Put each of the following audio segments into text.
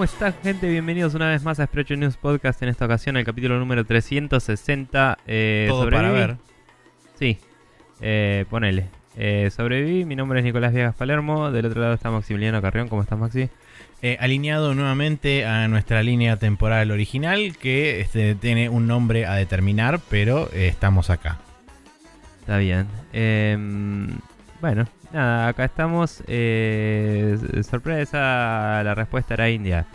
¿Cómo está, gente? Bienvenidos una vez más a Sprecho News Podcast. En esta ocasión, el capítulo número 360. Eh, Todo para ver. Sí, eh, ponele. Eh, sobreviví. Mi nombre es Nicolás Viegas Palermo. Del otro lado está Maximiliano Carrión. ¿Cómo estás, Maxi? Eh, alineado nuevamente a nuestra línea temporal original, que este, tiene un nombre a determinar, pero eh, estamos acá. Está bien. Em, bueno, nada, acá estamos. Eh, sorpresa, la respuesta era India.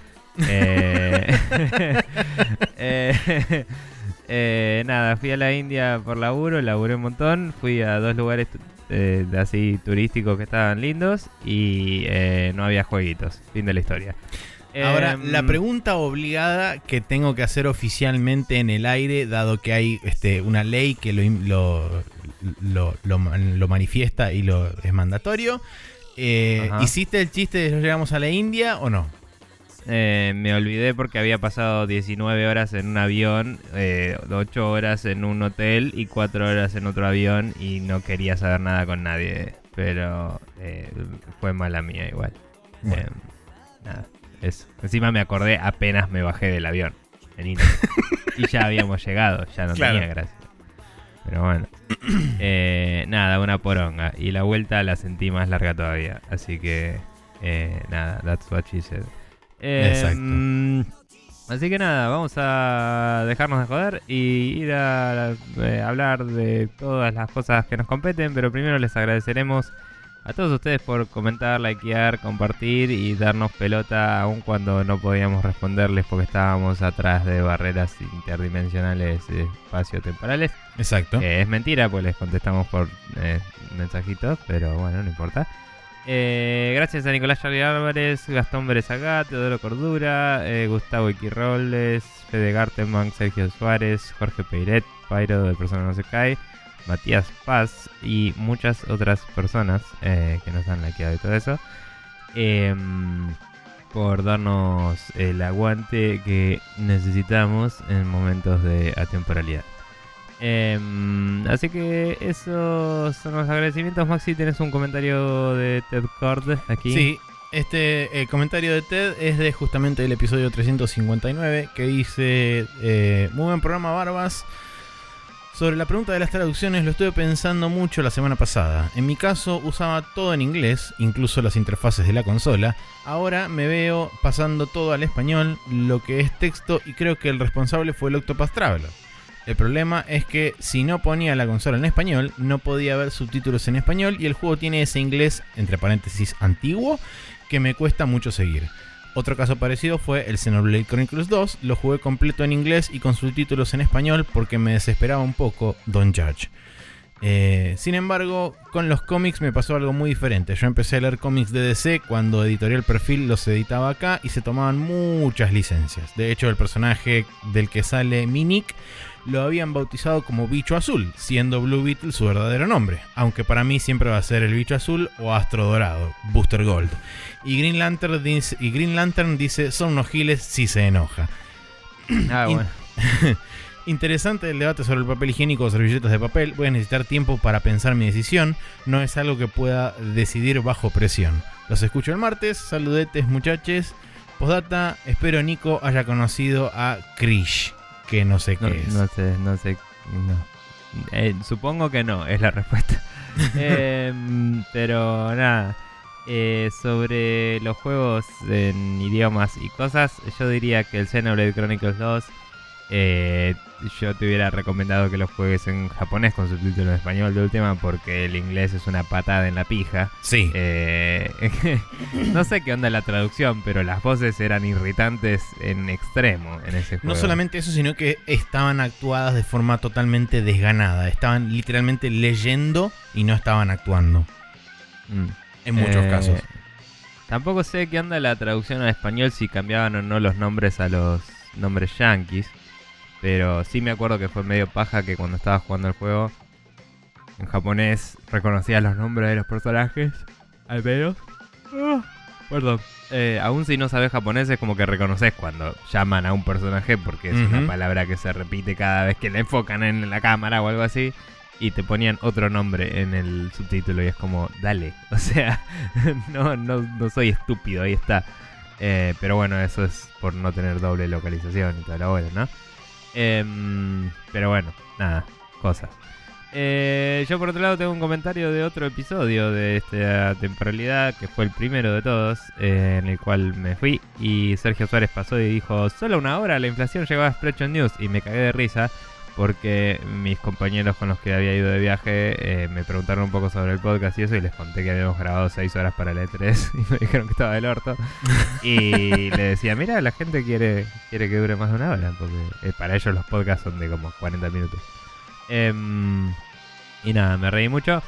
Eh, eh, eh, nada, fui a la India por laburo, laburé un montón. Fui a dos lugares eh, así turísticos que estaban lindos y eh, no había jueguitos. Fin de la historia. Ahora, Em, la pregunta obligada que tengo que hacer oficialmente en el aire, dado que hay este, una ley que lo, lo, lo, lo man- lo manifiesta y lo es mandatorio. eh. ¿Hiciste el chiste de nos llegamos a la India o no? Eh, me olvidé porque había pasado 19 horas en un avión, eh, 8 horas en un hotel y 4 horas en otro avión y no quería saber nada con nadie. Pero eh, fue mala mía igual. Bueno. Eh, nada, eso. Encima me acordé apenas me bajé del avión en India. y ya habíamos llegado, ya no Claro. tenía gracia. Pero bueno. Eh, nada, una poronga. Y la vuelta la sentí más larga todavía. Así que, eh, nada, that's what she said. Eh, Exacto. mm, Así que nada, vamos a dejarnos de joder y ir a eh, hablar de todas las cosas que nos competen, pero primero les agradeceremos a todos ustedes por comentar, likear, compartir y darnos pelota aun cuando no podíamos responderles porque estábamos atrás de barreras interdimensionales espacio-temporales. Exacto. Eh, es mentira, pues les contestamos por eh, mensajitos, pero bueno, no importa. Eh, gracias a Nicolás Charlie Álvarez, Gastón Berezagá, Teodoro Cordura, eh, Gustavo Iquirroles, Fede Garteman, Sergio Suárez, Jorge Peiret, Pairo de Persona No Se Cae, Matías Paz y muchas otras personas eh, que nos han likeado y todo eso. Em, por darnos el aguante que necesitamos en momentos de atemporalidad. Em, así que esos son los agradecimientos. Maxi, tienes un comentario de Ted Cord aquí. Sí, este eh, comentario de Ted es de justamente el episodio 359 que dice, eh, muy buen programa Barbas. Sobre la pregunta de las traducciones lo estuve pensando mucho la semana pasada. En mi caso usaba todo en inglés, incluso las interfaces de la consola. Ahora me veo pasando todo al español, lo que es texto, y creo que el responsable fue el Octopath Traveler. El problema es que si no ponía la consola en español, no podía ver subtítulos en español y el juego tiene ese inglés, entre paréntesis, antiguo, que me cuesta mucho seguir. Otro caso parecido fue el Xenoblade Chronicles 2, lo jugué completo en inglés y con subtítulos en español porque me desesperaba un poco Don't Judge. Eh, sin embargo, con los cómics me pasó algo muy diferente. Yo empecé a leer cómics de DC cuando Editorial Perfil los editaba acá y se tomaban muchas licencias. De hecho, el personaje del que sale Minik lo habían bautizado como Bicho Azul, siendo Blue Beetle su verdadero nombre. Aunque para mí siempre va a ser el Bicho Azul o Astro Dorado, Booster Gold. Y Green Lantern dice, y Green Lantern dice son unos giles si se enoja. Ah, bueno. Interesante el debate sobre el papel higiénico o servilletas de papel. Voy a necesitar tiempo para pensar mi decisión. No es algo que pueda decidir bajo presión. Los escucho el martes. Saludetes, muchachos. Postdata, espero Nico haya conocido a Krish. Que no sé qué No, es. no sé, no sé. No. Eh, supongo que no, es la respuesta. Em, pero nada. eh, sobre los juegos en idiomas y cosas, yo diría que el Xenoblade Chronicles 2. Eh, yo te hubiera recomendado que lo juegues en japonés con subtítulos en español de última porque el inglés es una patada en la pija. Sí. Eh, no sé qué onda la traducción, pero las voces eran irritantes en extremo en ese juego. No solamente eso, sino que estaban actuadas de forma totalmente desganada. Estaban literalmente leyendo y no estaban actuando. Mm. En muchos Eh, casos. Tampoco sé qué onda la traducción al español, si cambiaban o no los nombres a los nombres yankees. Pero sí me acuerdo que fue medio paja que cuando estaba jugando el juego en japonés reconocía los nombres de los personajes. Al menos. Ah, perdón. Eh, aún si no sabes japonés es como que reconoces cuando llaman a un personaje porque es una palabra que se repite cada vez que la enfocan en la cámara o algo así. Y te ponían otro nombre en el subtítulo y es como, dale. O sea, no, no, no soy estúpido, ahí está. Eh, pero bueno, eso es por no tener doble localización y toda la bola, ¿no? Em, pero bueno, nada, cosas. Eh, yo por otro lado tengo un comentario de otro episodio de esta temporalidad, que fue el primero de todos, eh, en el cual me fui y Sergio Suárez pasó y dijo, solo una hora la inflación llegó a Spreadshot News y me cagué de risa porque mis compañeros con los que había ido de viaje eh, me preguntaron un poco sobre el podcast y eso y les conté que habíamos grabado 6 horas para el E3 y me dijeron que estaba del orto. Y le decía mira la gente quiere quiere que dure más de una hora porque para ellos los podcasts son de como 40 minutos. Em, y nada me reí mucho.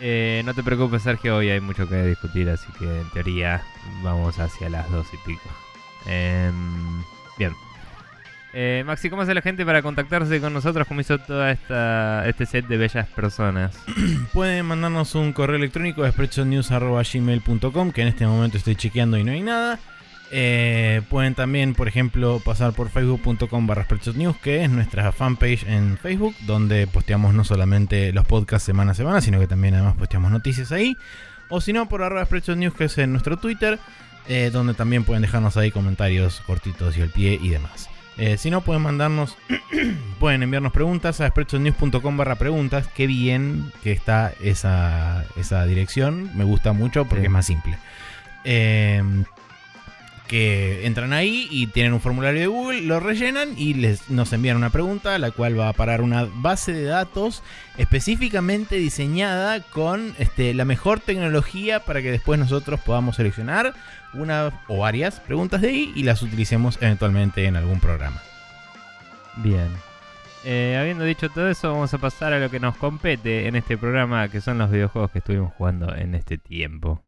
Eh, no te preocupes Sergio hoy hay mucho que discutir así que en teoría vamos hacia las 2 y pico. Em, bien eh, Maxi, ¿cómo hace la gente para contactarse con nosotros como hizo todo este set de bellas personas? Pueden mandarnos un correo electrónico a que en este momento estoy chequeando y no hay nada. Eh, pueden también, por ejemplo, pasar por facebook.com barra que es nuestra fanpage en Facebook, donde posteamos no solamente los podcasts semana a semana, sino que también además posteamos noticias ahí. O si no, por arroba News, que es en nuestro Twitter, eh, donde también pueden dejarnos ahí comentarios cortitos y al pie y demás. Eh, si no, pueden mandarnos, pueden enviarnos preguntas a expressnews.com barra preguntas. Qué bien que está esa, esa dirección. Me gusta mucho porque es más simple. Em, que entran ahí y tienen un formulario de Google, lo rellenan y les, nos envían una pregunta, la cual va a parar una base de datos específicamente diseñada con este, la mejor tecnología para que después nosotros podamos seleccionar una o varias preguntas de ahí y las utilicemos eventualmente en algún programa. Bien. Eh, habiendo dicho todo eso, vamos a pasar a lo que nos compete en este programa, que son los videojuegos que estuvimos jugando en este tiempo.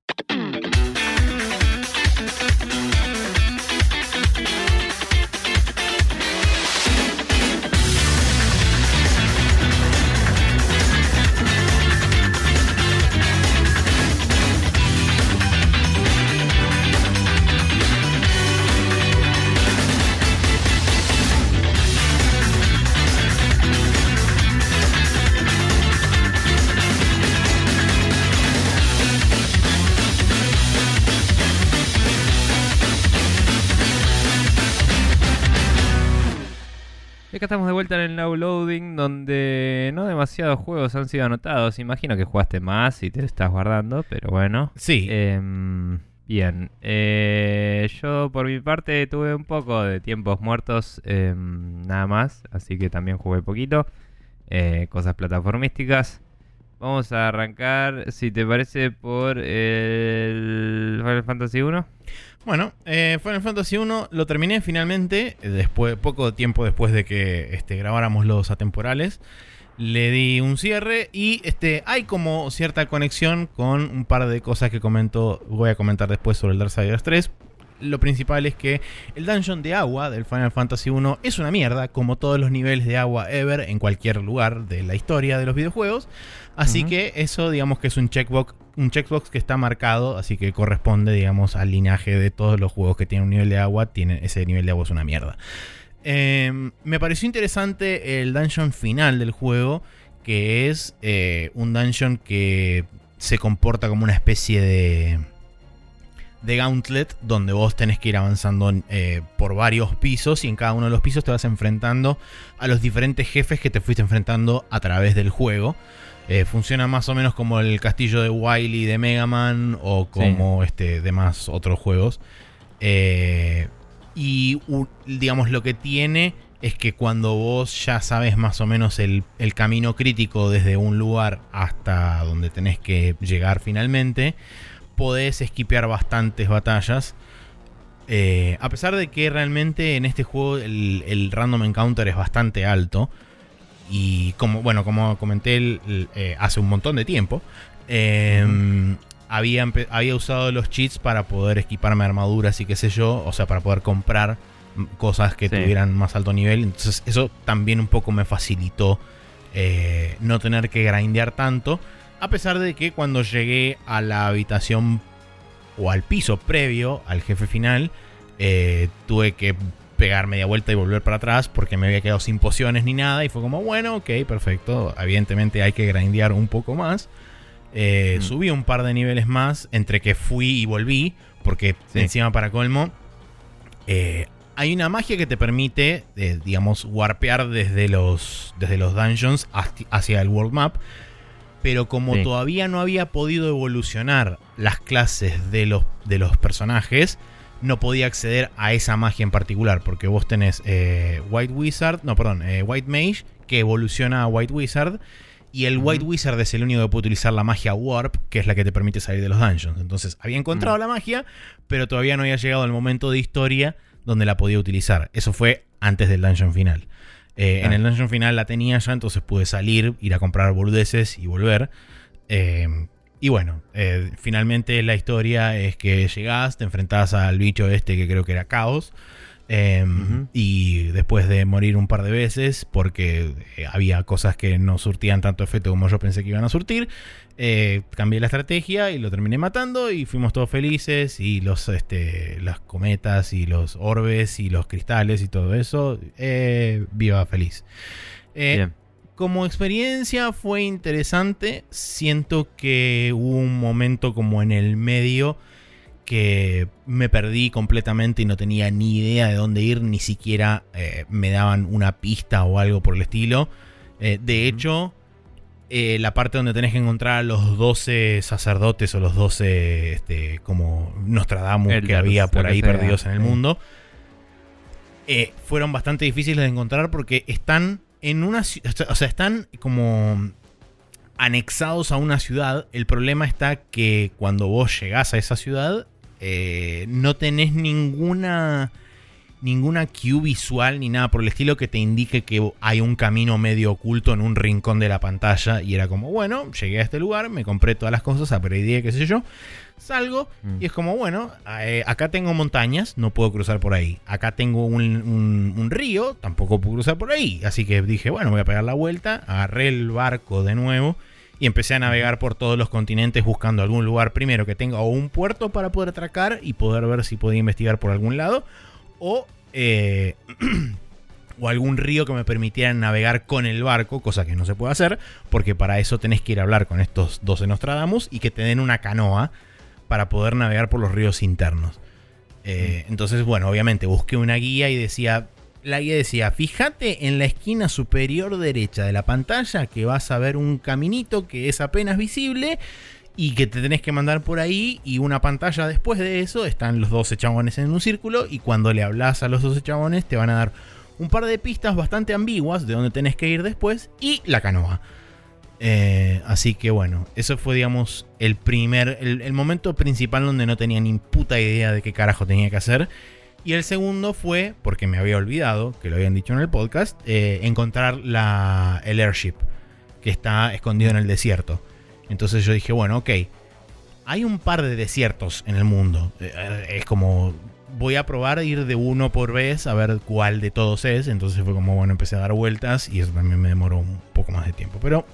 Acá estamos de vuelta en el now loading, donde no demasiados juegos han sido anotados. Imagino que jugaste más y te lo estás guardando, pero bueno. Sí. Em, bien. Eh, yo por mi parte tuve un poco de tiempos muertos, em, nada más, así que también jugué poquito. Eh, cosas plataformísticas. Vamos a arrancar, si te parece, por el Final Fantasy 1. Bueno, eh, Final Fantasy 1 lo terminé finalmente, después, poco tiempo después de que este, grabáramos los atemporales. Le di un cierre y este, hay como cierta conexión con un par de cosas que comento, voy a comentar después sobre el Darksiders 3. Lo principal es que el dungeon de agua del Final Fantasy 1 es una mierda, como todos los niveles de agua ever en cualquier lugar de la historia de los videojuegos. Así que eso, digamos que es un checkbox, un checkbox que está marcado, así que corresponde, digamos, al linaje de todos los juegos que tienen un nivel de agua. Tienen, ese nivel de agua es una mierda. Em, me pareció interesante el dungeon final del juego, que es eh, un dungeon que se comporta como una especie de de Gauntlet, donde vos tenés que ir avanzando eh, por varios pisos y en cada uno de los pisos te vas enfrentando a los diferentes jefes que te fuiste enfrentando a través del juego. Eh, funciona más o menos como el castillo de Wily de Mega Man o como este, demás otros juegos. Eh, y digamos lo que tiene es que cuando vos ya sabes más o menos el, camino crítico desde un lugar hasta donde tenés que llegar finalmente, podés esquipear bastantes batallas. Eh, a pesar de que realmente en este juego el, el, random encounter es bastante alto. Y como, bueno, como comenté eh, hace un montón de tiempo, em, había, había usado los cheats para poder equiparme armaduras y qué sé yo, o sea, para poder comprar cosas que tuvieran más alto nivel. Entonces eso también un poco me facilitó eh, no tener que grindear tanto. A pesar de que cuando llegué a la habitación o al piso previo al jefe final, eh, tuve que pegar media vuelta y volver para atrás porque me había quedado sin pociones ni nada. Y fue como, bueno, ok, perfecto. Evidentemente hay que grindear un poco más. Eh, mm. Subí un par de niveles más entre que fui y volví. Porque encima para colmo, eh, hay una magia que te permite, eh, digamos, warpear desde los, desde los dungeons hacia el world map. Pero como Sí. todavía no había podido evolucionar las clases de los, de los personajes, no podía acceder a esa magia en particular. Porque vos tenés eh, White Wizard, no, perdón, eh, White Mage, que evoluciona a White Wizard. Y el. White Wizard es el único que puede utilizar la magia Warp, que es la que te permite salir de los dungeons. Entonces, había encontrado Mm. la magia, pero todavía no había llegado el momento de historia donde la podía utilizar. Eso fue antes del dungeon final. Eh, En el dungeon final la tenía ya, entonces pude salir, ir a comprar boludeces y volver. Eh, y bueno, eh, finalmente la historia es que llegás, te enfrentás al bicho este que creo que era Caos. Eh, Ujú. Y después de morir un par de veces, porque eh, había cosas que no surtían tanto efecto como yo pensé que iban a surtir, eh, cambié la estrategia y lo terminé matando y fuimos todos felices y los este, las cometas y los orbes y los cristales y todo eso, eh, viva feliz. Eh, Bien. como experiencia fue interesante. Siento que hubo un momento como en el medio que me perdí completamente y no tenía ni idea de dónde ir, ni siquiera eh, me daban una pista o algo por el estilo. Eh, de hecho, eh, la parte donde tenés que encontrar a los 12 sacerdotes o los 12 este, como Nostradamus que había por ahí sea, perdidos en el mundo, fueron bastante difíciles de encontrar porque están en una o sea, están como anexados a una ciudad. El problema está que cuando vos llegás a esa ciudad, eh, no tenés ninguna ninguna cue visual ni nada por el estilo que te indique que hay un camino medio oculto en un rincón de la pantalla y era como, bueno, llegué a este lugar, me compré todas las cosas, aprendí, qué sé yo, salgo Mm. y es como, bueno, eh, acá tengo montañas, no puedo cruzar por ahí. Acá tengo un, un- un río, tampoco puedo cruzar por ahí. Así que dije, bueno, voy a pegar la vuelta, agarré el barco de nuevo y empecé a navegar por todos los continentes buscando algún lugar primero que tenga o un puerto para poder atracar y poder ver si podía investigar por algún lado o... eh, o algún río que me permitiera navegar con el barco, cosa que no se puede hacer, porque para eso tenés que ir a hablar con estos 12 Nostradamus y que te den una canoa para poder navegar por los ríos internos. Eh, entonces, bueno, obviamente busqué una guía y decía, la guía decía, fíjate en la esquina superior derecha de la pantalla que vas a ver un caminito que es apenas visible y que te tenés que mandar por ahí y una pantalla después de eso están los 12 chabones en un círculo y cuando le hablas a los 12 chabones te van a dar un par de pistas bastante ambiguas de dónde tenés que ir después y la canoa. Eh, así que bueno, eso fue, digamos, el primer, el, el momento principal donde no tenía ni puta idea de qué carajo tenía que hacer. Y el segundo fue, porque me había olvidado, que lo habían dicho en el podcast, eh, encontrar la, el airship, que está escondido en el desierto. Entonces yo dije, bueno, ok, hay un par de desiertos en el mundo. Eh, Es como, voy a probar ir de uno por vez a ver cuál de todos es. Entonces fue como, bueno, empecé a dar vueltas y eso también me demoró un poco más de tiempo. Pero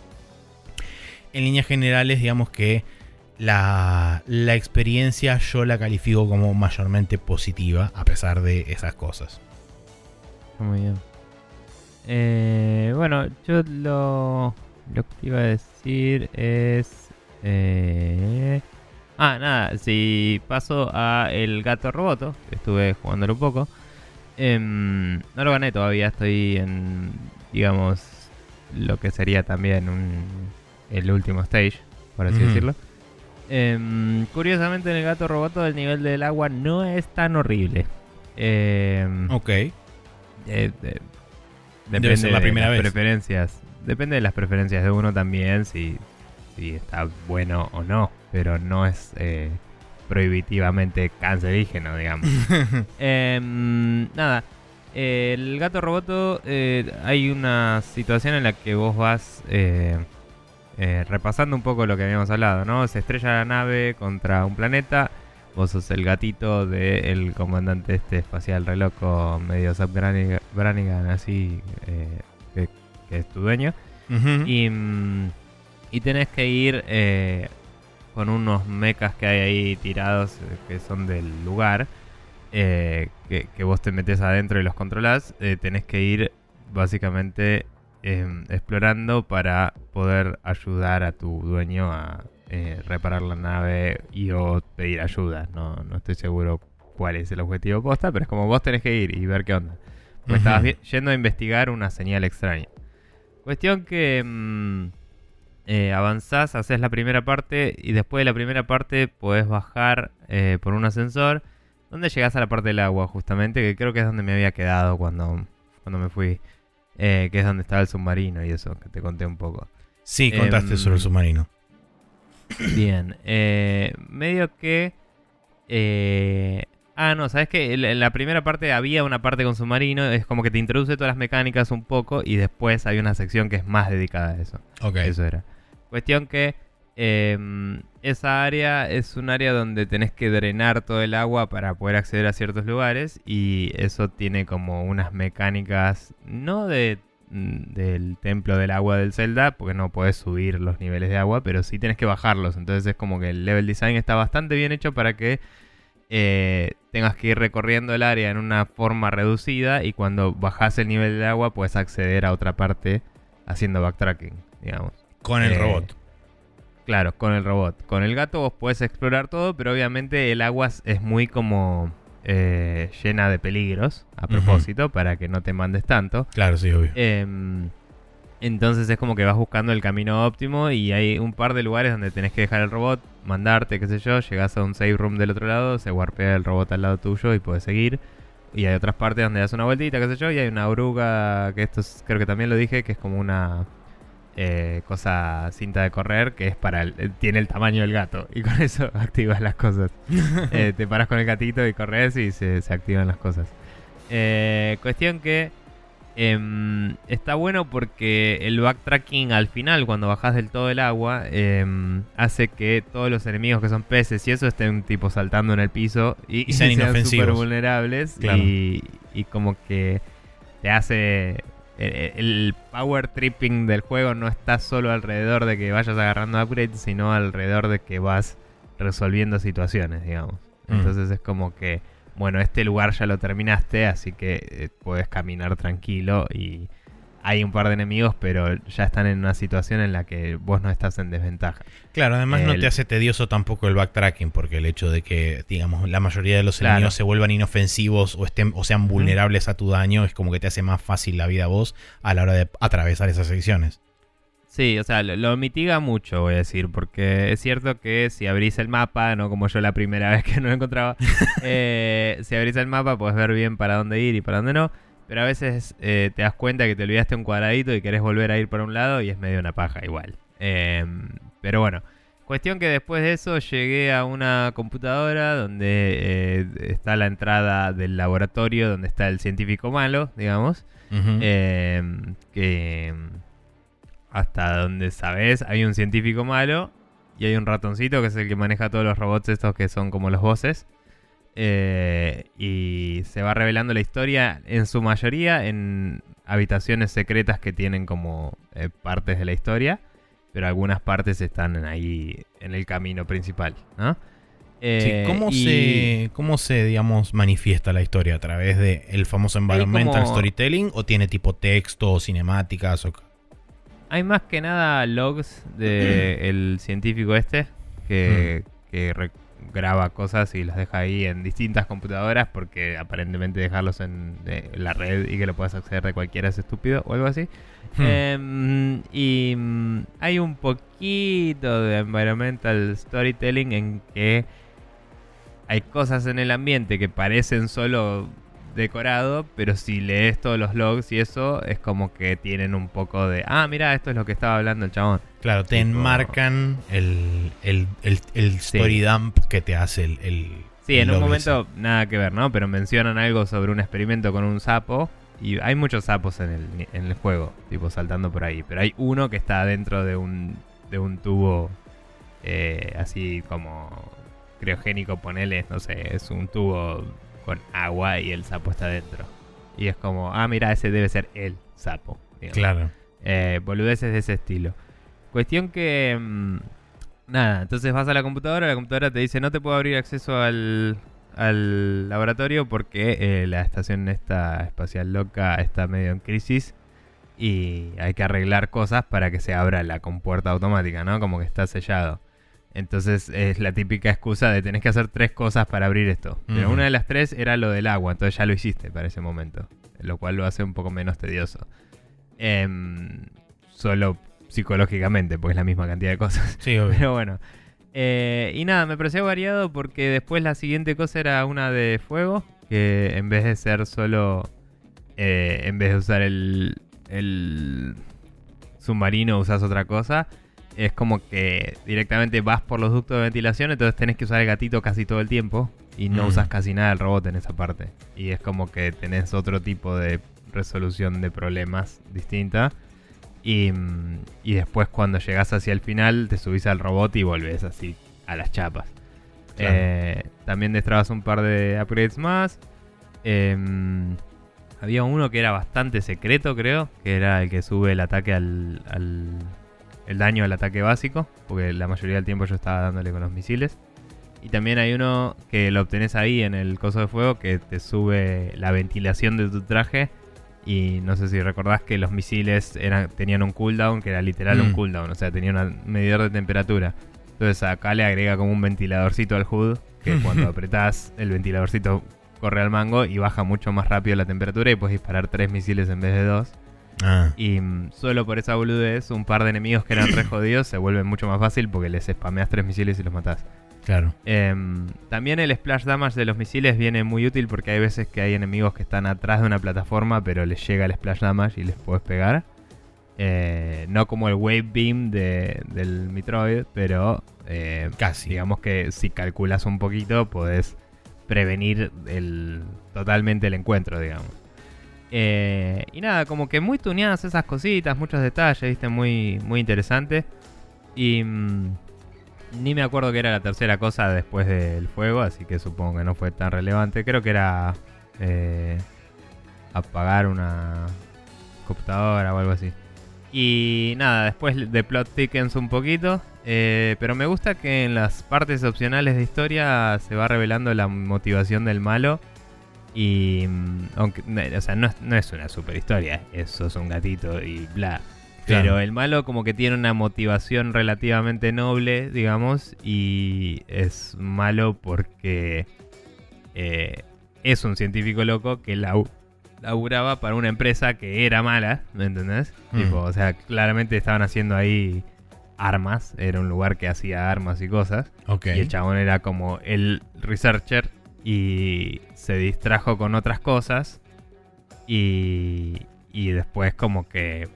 en líneas generales, digamos que la, la experiencia yo la califico como mayormente positiva, a pesar de esas cosas. Muy bien. Eh, bueno, yo lo, lo que iba a decir es... eh, ah, nada, si paso a el gato roboto, que estuve jugándolo un poco. em, no lo gané todavía, estoy en, digamos, lo que sería también un, el último stage, por así decirlo. Em, curiosamente en el gato roboto el nivel del agua no es tan horrible. Em, Ok. eh, eh, Debe ser la de las vez. preferencias. Depende de las preferencias de uno también, si, si está bueno o no. Pero no es eh, prohibitivamente cancerígeno, digamos. Em, nada. eh, el gato roboto, eh, hay una situación en la que vos vas eh, repasando un poco lo que habíamos hablado, ¿no? Se estrella la nave contra un planeta. Vos sos el gatito del comandante este espacial re loco, medio Sub Brannigan, así, eh, que, que es tu dueño. Y, y tenés que ir eh, con unos mechas que hay ahí tirados que son del lugar. eh, que, que vos te metes adentro y los controlás. tenés que ir básicamente em, explorando para poder ayudar a tu dueño a eh, reparar la nave y o pedir ayuda. No, no estoy seguro cuál es el objetivo posta, pero es como vos tenés que ir y ver qué onda. Estabas yendo a investigar una señal extraña. Cuestión que mm, eh, avanzás, haces la primera parte y después de la primera parte podés bajar eh, por un ascensor donde llegás a la parte del agua justamente, que creo que es donde me había quedado cuando, cuando me fui, eh, que es donde estaba el submarino y eso, que te conté un poco. Sí, contaste Em, sobre el submarino. Bien, eh, medio que... eh, ah, no, ¿sabes qué? En en la primera parte había una parte con submarino, es como que te introduce todas las mecánicas un poco y después hay una sección que es más dedicada a eso. Ok. Eso era. Cuestión que em, esa área es un área donde tenés que drenar todo el agua para poder acceder a ciertos lugares y eso tiene como unas mecánicas no de mm, del templo del agua del Zelda, porque no podés subir los niveles de agua, pero sí tenés que bajarlos. Entonces es como que el level design está bastante bien hecho para que eh, tengas que ir recorriendo el área en una forma reducida y cuando bajas el nivel de agua puedes acceder a otra parte haciendo backtracking, digamos. Con el eh, robot. Claro, con el robot. Con el gato vos podés explorar todo, pero obviamente el agua es- muy como eh, llena de peligros, a propósito, para que no te mandes tanto. Claro, sí, obvio. Em, entonces es como que vas buscando el camino óptimo y hay un par de lugares donde tenés que dejar el robot, mandarte, qué sé yo, llegás a un save room del otro lado, se warpea el robot al lado tuyo y puedes seguir. Y hay otras partes donde das una vueltita, qué sé yo, y hay una oruga, que esto es- creo que también lo dije, que es como una eh, cosa cinta de correr, que es para el- eh, tiene el tamaño del gato. Y con eso activas las cosas. Eh, te paras con el gatito y corres y se, se activan las cosas. Eh, cuestión que em, está bueno porque el backtracking al final, cuando bajas del todo el agua, em, hace que todos los enemigos que son peces y eso estén tipo saltando en el piso y, Y sean inofensivos. vulnerables. Claro. Y, y como que te hace. El, power tripping del juego no está solo alrededor de que vayas agarrando upgrades, sino alrededor de que vas resolviendo situaciones, digamos. Mm. Entonces es como que, bueno, este lugar ya lo terminaste, así que eh, puedes caminar tranquilo y hay un par de enemigos, pero ya están en una situación en la que vos no estás en desventaja. Claro, además no te hace tedioso tampoco el backtracking, porque el hecho de que, digamos, la mayoría de los Claro. enemigos se vuelvan inofensivos o, estén, o sean vulnerables a tu daño, es como que te hace más fácil la vida a vos a la hora de atravesar esas secciones. Sí, o sea, lo, lo mitiga mucho, voy a decir, porque es cierto que si abrís el mapa, no como yo la primera vez que no lo encontraba, eh, si abrís el mapa puedes ver bien para dónde ir y para dónde no, pero a veces eh, te das cuenta que te olvidaste un cuadradito y querés volver a ir por un lado y es medio una paja igual. Eh, pero bueno, cuestión que después de eso llegué a una computadora donde eh, está la entrada del laboratorio, donde está el científico malo, digamos. Eh, que hasta donde sabes hay un científico malo y hay un ratoncito que es el que maneja todos los robots estos que son como los voces. Eh, y se va revelando la historia en su mayoría en habitaciones secretas que tienen como eh, partes de la historia. Pero algunas partes están ahí en el camino principal. ¿no? Sí, Eh, ¿cómo, y- se, ¿Cómo se, digamos, manifiesta la historia? ¿A través del el famoso environmental como- storytelling? ¿O tiene tipo texto o cinemáticas? O... Hay más que nada logs del científico este que, que re- graba cosas y las deja ahí en distintas computadoras porque aparentemente dejarlos en eh, la red y que lo puedas acceder de cualquiera es estúpido o algo así. Hmm. Em, y mm, hay un poquito de environmental storytelling en que hay cosas en el ambiente que parecen solo decorado, pero si lees todos los logs y eso, es como que tienen un poco de, ah, mira, esto es lo que estaba hablando el chabón. Claro, te Tipo- enmarcan el, el, el, el story dump que te hace el. Sí, en un ese. momento nada que ver, ¿no? Pero mencionan algo sobre un experimento con un sapo. Y hay muchos sapos en el, en el juego, tipo saltando por ahí. Pero hay uno que está dentro de un, de un tubo eh, así como criogénico, ponele, no sé, es un tubo con agua y el sapo está dentro. Y es como, ah, mira, ese debe ser el sapo. digamos. Claro. Eh, boludeces de ese estilo. Cuestión que. mm, nada, entonces vas a la computadora, la computadora te dice no te puedo abrir acceso al, al laboratorio porque eh, la estación esta espacial loca está medio en crisis y hay que arreglar cosas para que se abra la compuerta automática, ¿no? Como que está sellado. Entonces es la típica excusa de tenés que hacer tres cosas para abrir esto. Pero una de las tres era lo del agua, entonces ya lo hiciste para ese momento. Lo cual lo hace un poco menos tedioso. Em, solo psicológicamente, porque es la misma cantidad de cosas. Sí, obvio. Pero bueno. Eh, y nada, me pareció variado porque después la siguiente cosa era una de fuego. Que en vez de ser solo. eh, en vez de usar el. el submarino, usas otra cosa. Es como que directamente vas por los ductos de ventilación, entonces tenés que usar el gatito casi todo el tiempo. Y no Mm. usas casi nada del robot en esa parte. Y es como que tenés otro tipo de resolución de problemas distinta. Y, mm, y después cuando llegas hacia el final te subís al robot y volvés así a las chapas. Claro. Eh, también destrabas un par de upgrades más. Em, había uno que era bastante secreto, creo, que era el que sube el ataque al, al- el daño al ataque básico, porque la mayoría del tiempo yo estaba dándole con los misiles. Y también hay uno que lo obtenés ahí en el coso de fuego que te sube la ventilación de tu traje. Y no sé si recordás que los misiles eran, tenían un cooldown, que era literal un Mm. cooldown, o sea, tenía un medidor de temperatura. Entonces acá le agrega como un ventiladorcito al HUD, que cuando apretás el ventiladorcito corre al mango y baja mucho más rápido la temperatura y puedes disparar tres misiles en vez de dos. Ah, Y mm, solo por esa boludez, un par de enemigos que eran re jodidos se vuelven mucho más fácil porque les spameas tres misiles y los matás. claro. Em, también el splash damage de los misiles viene muy útil porque hay veces que hay enemigos que están atrás de una plataforma pero les llega el splash damage y les puedes pegar. Eh, no como el wave beam de- del Metroid, pero eh, Casi. digamos que si calculas un poquito podés prevenir el, totalmente el encuentro, digamos. Eh, y nada, como que muy tuneadas esas cositas, muchos detalles, viste, muy, muy interesante. Y mm, ni me acuerdo que era la tercera cosa después del fuego, así que supongo que no fue tan relevante. Creo que era eh, apagar una computadora o algo así. Y nada, después de plot thickens un poquito. eh, pero me gusta que en las partes opcionales de historia se va revelando la motivación del malo. Y mm, aunque, no, o sea, no es, no es una super historia, eso es un gatito y bla. Claro. Pero el malo como que tiene una motivación relativamente noble, digamos, y es malo porque eh, es un científico loco que lau- laburaba para una empresa que era mala, ¿me entendés? Mm. Tipo, o sea, claramente estaban haciendo ahí armas, era un lugar que hacía armas y cosas. Y el chabón era como el researcher y se distrajo con otras cosas. Y, y después como que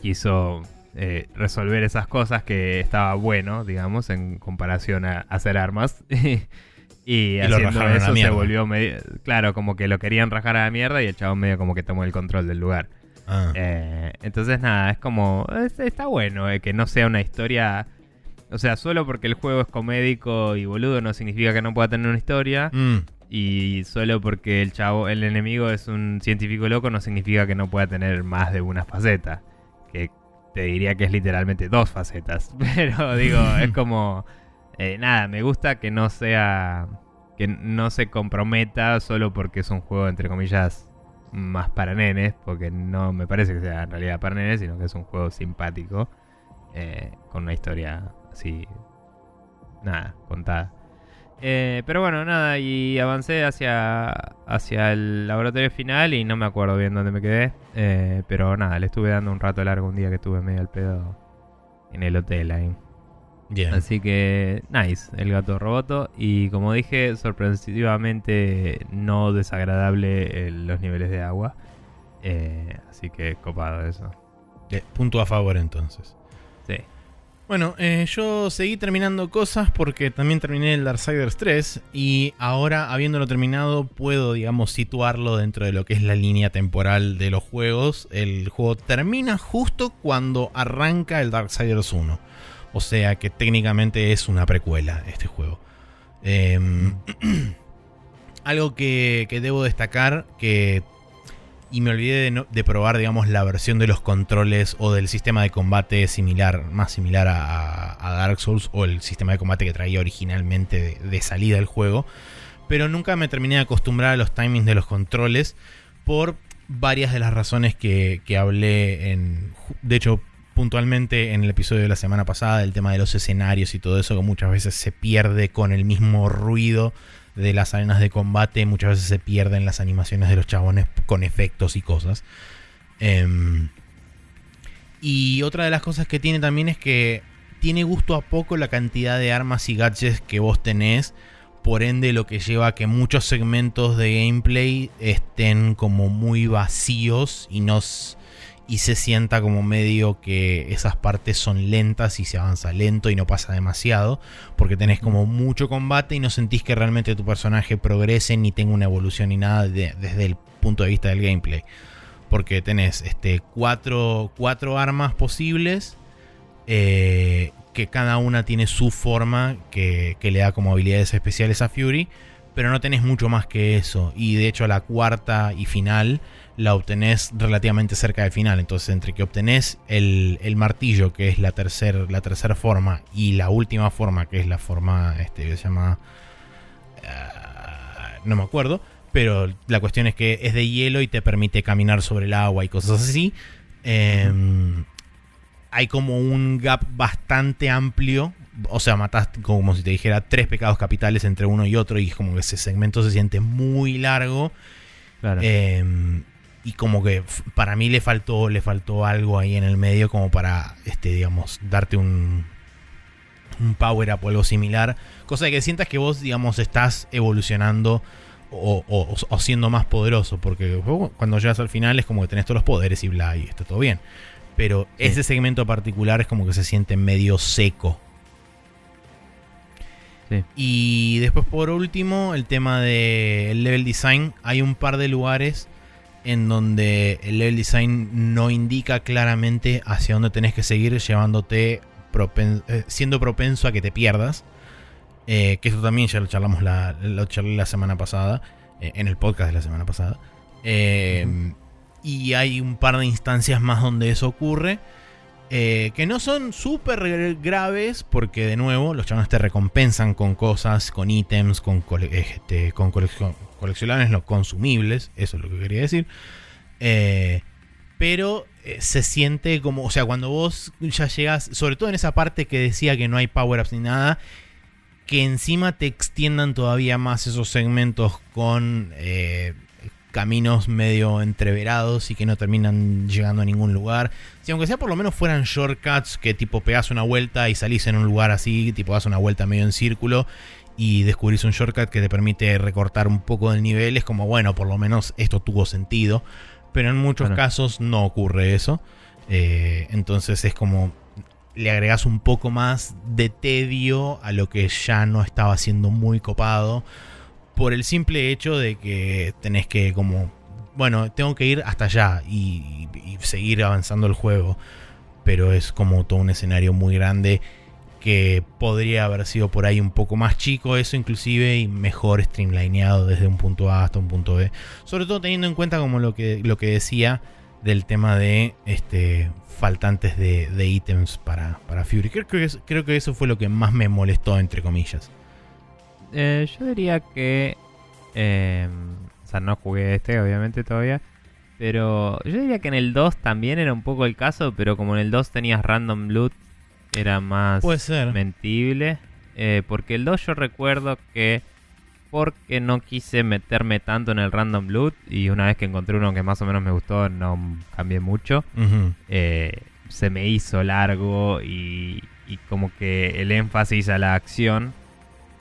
quiso eh, resolver esas cosas que estaba bueno, digamos, en comparación a hacer armas. y, lo haciendo eso se volvió medio... Claro, como que lo querían rajar a la mierda y el chabón medio como que tomó el control del lugar. Ah, Eh, entonces nada, es como... es- está bueno eh, que no sea una historia... O sea, solo porque el juego es comédico y boludo no significa que no pueda tener una historia. mm, Y solo porque el chavo, el enemigo es un científico loco no significa que no pueda tener más de una faceta. Que te diría que es literalmente dos facetas. Pero digo, es como... eh, nada, me gusta que no sea... Que no se comprometa solo porque es un juego, entre comillas, más para nenes. Porque no me parece que sea en realidad para nenes, sino que es un juego simpático. eh, con una historia así... Nada, contada. Eh, pero bueno, nada, y avancé hacia, hacia el laboratorio final y no me acuerdo bien dónde me quedé. Eh, pero nada, le estuve dando un rato largo un día que estuve medio al pedo en el hotel ahí. bien. Así que, nice, el gato roboto. Y como dije, sorpresivamente no desagradable eh, los niveles de agua. Eh, así que copado eso. Punto a favor entonces. Bueno, eh, yo seguí terminando cosas porque también terminé el Darksiders 3 y ahora habiéndolo terminado puedo, digamos, situarlo dentro de lo que es la línea temporal de los juegos. El juego termina justo cuando arranca el Darksiders 1. O sea que técnicamente es una precuela este juego. Em, algo que debo destacar que y me olvidé de, probar, digamos, la versión de los controles o del sistema de combate similar, más similar a, Dark Souls o el sistema de combate que traía originalmente de, salida el juego. Pero nunca me terminé de acostumbrar a los timings de los controles por varias de las razones que, hablé en... De hecho, puntualmente en el episodio de la semana pasada, el tema de los escenarios y todo eso, que muchas veces se pierde con el mismo ruido de las arenas de combate, muchas veces se pierden las animaciones de los chabones con efectos y cosas. Em, y otra de las cosas que tiene también es que tiene gusto a poco la cantidad de armas y gadgets que vos tenés. Por ende, lo que lleva a que muchos segmentos de gameplay estén como muy vacíos y no y se sienta como medio que esas partes son lentas y se avanza lento y no pasa demasiado, porque tenés como mucho combate y no sentís que realmente tu personaje progrese ni tenga una evolución ni nada desde el punto de vista del gameplay. Porque tenés este, cuatro, cuatro armas posibles, eh, que cada una tiene su forma, que, que le da como habilidades especiales a Fury, pero no tenés mucho más que eso. Y de hecho la cuarta y final la obtenés relativamente cerca del final. Entonces, entre que obtenés el, martillo, que es la tercera la tercera forma, y la última forma, que es la forma este, que se llama. Ah, no me acuerdo. Pero la cuestión es que es de hielo y te permite caminar sobre el agua y cosas así. Em, hay como un gap bastante amplio. O sea, matás como si te dijera tres pecados capitales entre uno y otro. Y como que ese segmento se siente muy largo. Claro. Em, y como que para mí le faltó le faltó algo ahí en el medio como para este digamos darte un un power up o algo similar. Cosa de que sientas que vos digamos estás evolucionando o, o, siendo más poderoso porque cuando llegas al final es como que tenés todos los poderes y bla y está todo bien. Pero ese segmento particular es como que se siente medio seco. Y después por último el tema del level design. Hay un par de lugares en donde el level design no indica claramente hacia dónde tenés que seguir llevándote eh, siendo propenso a que te pierdas. Eh, que eso también ya lo charlamos la, lo charlé la semana pasada, eh, en el podcast de la semana pasada. Y hay un par de instancias más donde eso ocurre. Que no son súper graves porque de nuevo los chavales te recompensan con cosas, con ítems, con, este, con coleccionables, los consumibles, eso es lo que quería decir. Eh, pero eh, se siente como, o sea, cuando vos ya llegas, sobre todo en esa parte que decía que no hay power-ups ni nada, que encima te extiendan todavía más esos segmentos con eh, caminos medio entreverados y que no terminan llegando a ningún lugar. Si aunque sea por lo menos fueran shortcuts que tipo pegas una vuelta y salís en un lugar así, tipo das una vuelta medio en círculo y descubrís un shortcut que te permite recortar un poco del nivel, es como, bueno, por lo menos esto tuvo sentido. Pero en muchos casos no ocurre eso. Eh, entonces es como le agregas un poco más de tedio a lo que ya no estaba siendo muy copado. Por el simple hecho de que tenés que como, bueno, tengo que ir hasta allá y seguir avanzando el juego. Pero es como todo un escenario muy grande que podría haber sido por ahí un poco más chico eso inclusive y mejor streamlineado desde un punto A hasta un punto B. Sobre todo teniendo en cuenta como lo que, lo que decía del tema de este, faltantes de, ítems para, para Fury. Creo que, creo que eso fue lo que más me molestó, entre comillas. Eh, yo diría que... Em, o sea, no jugué este obviamente todavía. Pero yo diría que en el 2 también era un poco el caso, pero como en el 2 tenías random loot era más mentible. Eh, porque el 2 yo recuerdo que porque no quise meterme tanto en el random loot y una vez que encontré uno que más o menos me gustó no cambié mucho. Eh, se me hizo largo y, como que el énfasis a la acción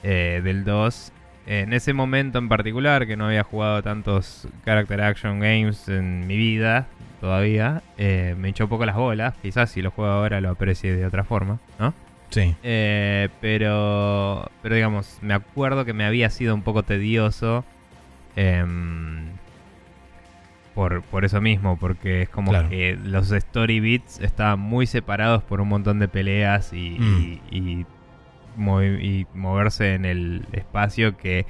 eh, del 2 en ese momento en particular que no había jugado tantos character action games en mi vida todavía, eh, me echó un poco las bolas. Quizás si lo juego ahora lo aprecie de otra forma, ¿no? Sí. Eh, pero, pero digamos, me acuerdo que me había sido un poco tedioso. Em, por, por, eso mismo, porque es como que los story beats estaban muy separados por un montón de peleas y, mm. y, moverse en el espacio que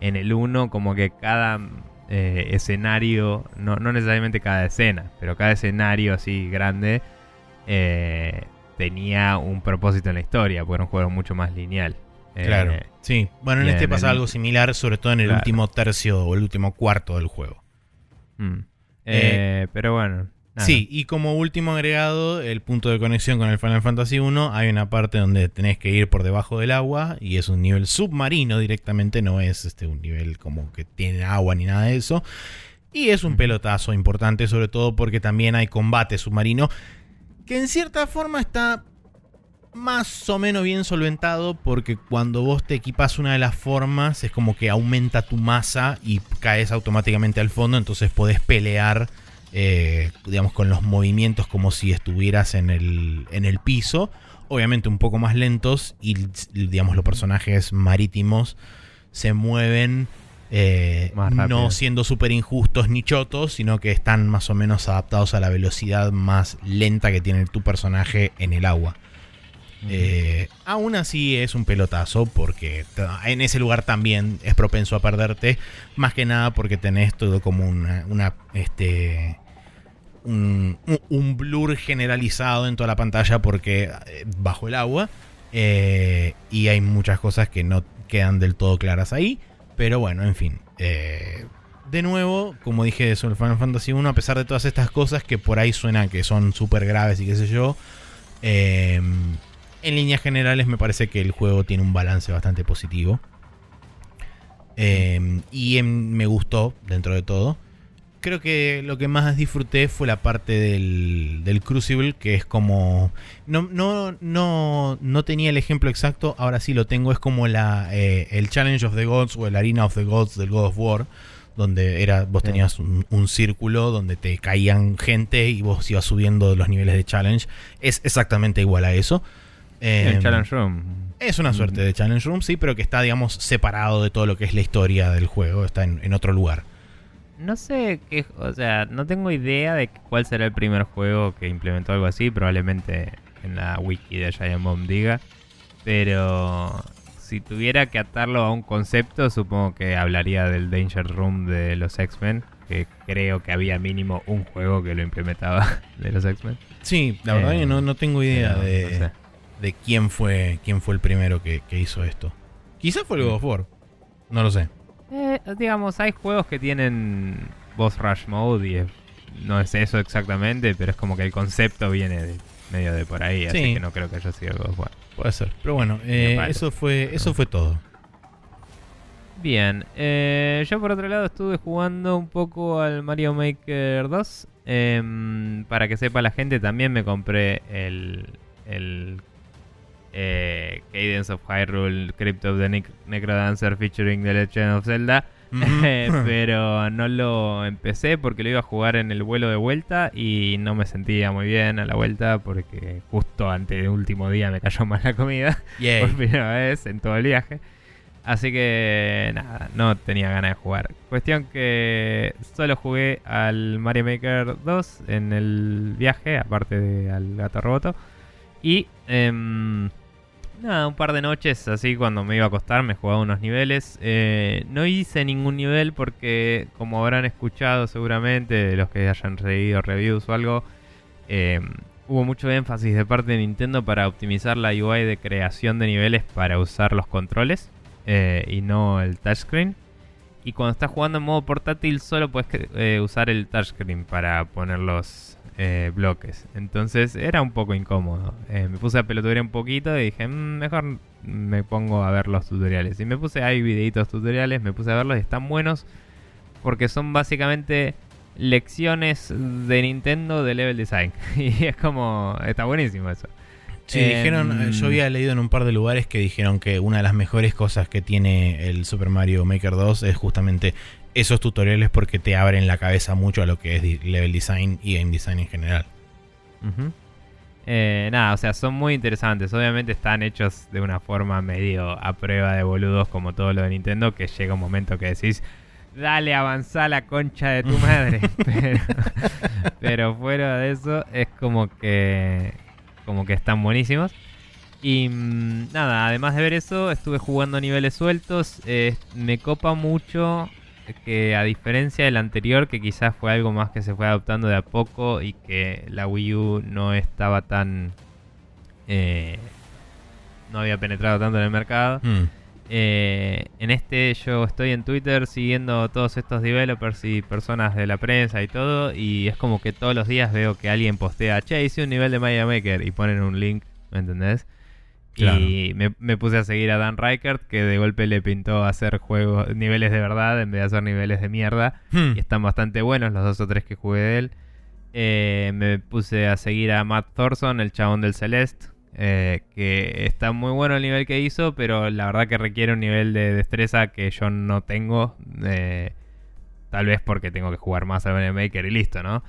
en el 1 como que cada eh, escenario, no, necesariamente cada escena, pero cada escenario así grande eh, tenía un propósito en la historia, porque era un juego mucho más lineal. Claro, eh, sí. Bueno, en este pasa algo similar, sobre todo en el último tercio o el último cuarto del juego. Mm. pero bueno, Sí, y como último agregado, el punto de conexión con el Final Fantasy 1, hay una parte donde tenés que ir por debajo del agua y es un nivel submarino directamente, no es este un nivel como que tiene agua ni nada de eso. Y es un pelotazo importante, sobre todo porque también hay combate submarino, que en cierta forma está más o menos bien solventado porque cuando vos te equipas una de las formas es como que aumenta tu masa y caes automáticamente al fondo, entonces podés pelear eh, digamos con los movimientos como si estuvieras en el, en el piso, obviamente un poco más lentos y digamos los personajes marítimos se mueven eh, no siendo súper injustos ni chotos, sino que están más o menos adaptados a la velocidad más lenta que tiene tu personaje en el agua. Eh, aún así es un pelotazo porque en ese lugar también es propenso a perderte. Más que nada porque tenés todo como una, este, un, blur generalizado en toda la pantalla porque eh, bajo el agua. eh, y hay muchas cosas que no quedan del todo claras ahí. Pero bueno, en fin. de nuevo, como dije sobre Final Fantasy 1, a pesar de todas estas cosas que por ahí suenan que son súper graves y qué sé yo, en líneas generales me parece que el juego tiene un balance bastante positivo. Eh, y em, me gustó dentro de todo. Creo que lo que más disfruté fue la parte del, del Crucible, que es como... No, no, no, no tenía el ejemplo exacto, ahora sí lo tengo. Es como la, eh, el Challenge of the Gods o el Arena of the Gods del God of War, donde era, vos tenías un, un círculo donde te caían gente y vos ibas subiendo los niveles de challenge. Es exactamente igual a eso. El Em, Challenge Room. es una suerte de Challenge Room, sí, pero que está, digamos, separado de todo lo que es la historia del juego. Está en, en otro lugar. No sé qué, o sea, no tengo idea de cuál será el primer juego que implementó algo así, probablemente en la wiki de Giant Bomb diga, pero si tuviera que atarlo a un concepto, supongo que hablaría del Danger Room de los X-Men, que creo que había mínimo un juego que lo implementaba de los X-Men. Sí, la verdad Eh, que no, no tengo idea de, no sé. De quién fue quién fue el primero que, que hizo esto. Quizás fue el God of War. No lo sé. Eh, digamos, hay juegos que tienen boss rush mode y es- no es eso exactamente, pero es como que el concepto viene de- medio de por ahí, Sí. así que no creo que haya sido God of War. Puede ser. Pero bueno, eh, eso fue eso fue todo. Bien, eh, yo por otro lado estuve jugando un poco al Mario Maker 2. Em, para que sepa la gente, también me compré el, el eh, Cadence of Hyrule Crypt of the Nec- Necrodancer featuring The Legend of Zelda. Eh, pero no lo empecé porque lo iba a jugar en el vuelo de vuelta y no me sentía muy bien a la vuelta porque justo antes del último día me cayó mal la comida por primera vez en todo el viaje. Así que nada, no tenía ganas de jugar. Cuestión que solo jugué al Mario Maker 2 en el viaje, aparte de al gato roboto. Y em, nada, un par de noches así cuando me iba a acostar me jugaba unos niveles. Eh, no hice ningún nivel porque como habrán escuchado seguramente de los que hayan leído reviews o algo, em, hubo mucho énfasis de parte de Nintendo para optimizar la UI de creación de niveles para usar los controles eh, y no el touchscreen. Y cuando estás jugando en modo portátil solo puedes eh, usar el touchscreen para poner los eh, bloques. Entonces era un poco incómodo. Eh, me puse a pelotudear un poquito y dije, "Mm, mejor me pongo a ver los tutoriales. Y me puse, hay videitos tutoriales, me puse a verlos y están buenos porque son básicamente lecciones de Nintendo de level design. y es como, está buenísimo eso. Sí, Em, dijeron, eh, yo había leído en un par de lugares que dijeron que una de las mejores cosas que tiene el Super Mario Maker 2 es justamente esos tutoriales porque te abren la cabeza mucho a lo que es level design y game design en general. Eh, nada, o sea, son muy interesantes. Obviamente están hechos de una forma medio a prueba de boludos como todo lo de Nintendo, que llega un momento que decís, dale, avanzá la concha de tu madre. pero, pero fuera de eso, es como que, como que están buenísimos. Y mm, nada, además de ver eso, estuve jugando niveles sueltos. Eh, me copa mucho que a diferencia del anterior, que quizás fue algo más que se fue adoptando de a poco y que la Wii U no estaba tan... eh, no había penetrado tanto en el mercado. Mm. Eh, en este yo estoy en Twitter siguiendo todos estos developers y personas de la prensa y todo. Y es como que todos los días veo que alguien postea, che, hice un nivel de Maya Maker y ponen un link, ¿me entendés? Y me, me, puse a seguir a Dan Reichert, que de golpe le pintó hacer juegos, niveles de verdad en vez de hacer niveles de mierda. Hmm. Y están bastante buenos los dos o tres que jugué de él. Eh, me puse a seguir a Matt Thorson, el chabón del Celeste, eh, que está muy bueno el nivel que hizo, pero la verdad que requiere un nivel de destreza que yo no tengo. eh, tal vez porque tengo que jugar más al Maker y listo, ¿no?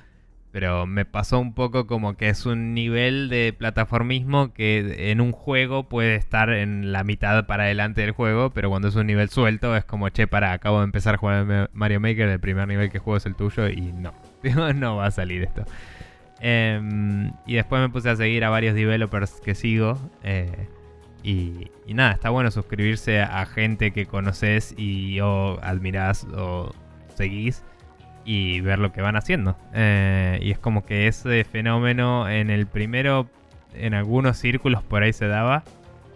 Pero me pasó un poco como que es un nivel de plataformismo que en un juego puede estar en la mitad para adelante del juego, pero cuando es un nivel suelto es como, che, para, acabo de empezar a jugar Mario Maker, el primer nivel que juego es el tuyo y no, no va a salir esto. Em, y después me puse a seguir a varios developers que sigo. eh, y, y nada, está bueno suscribirse a gente que conoces y o admirás o seguís y ver lo que van haciendo. Eh, y es como que ese fenómeno en el primero, en algunos círculos por ahí se daba,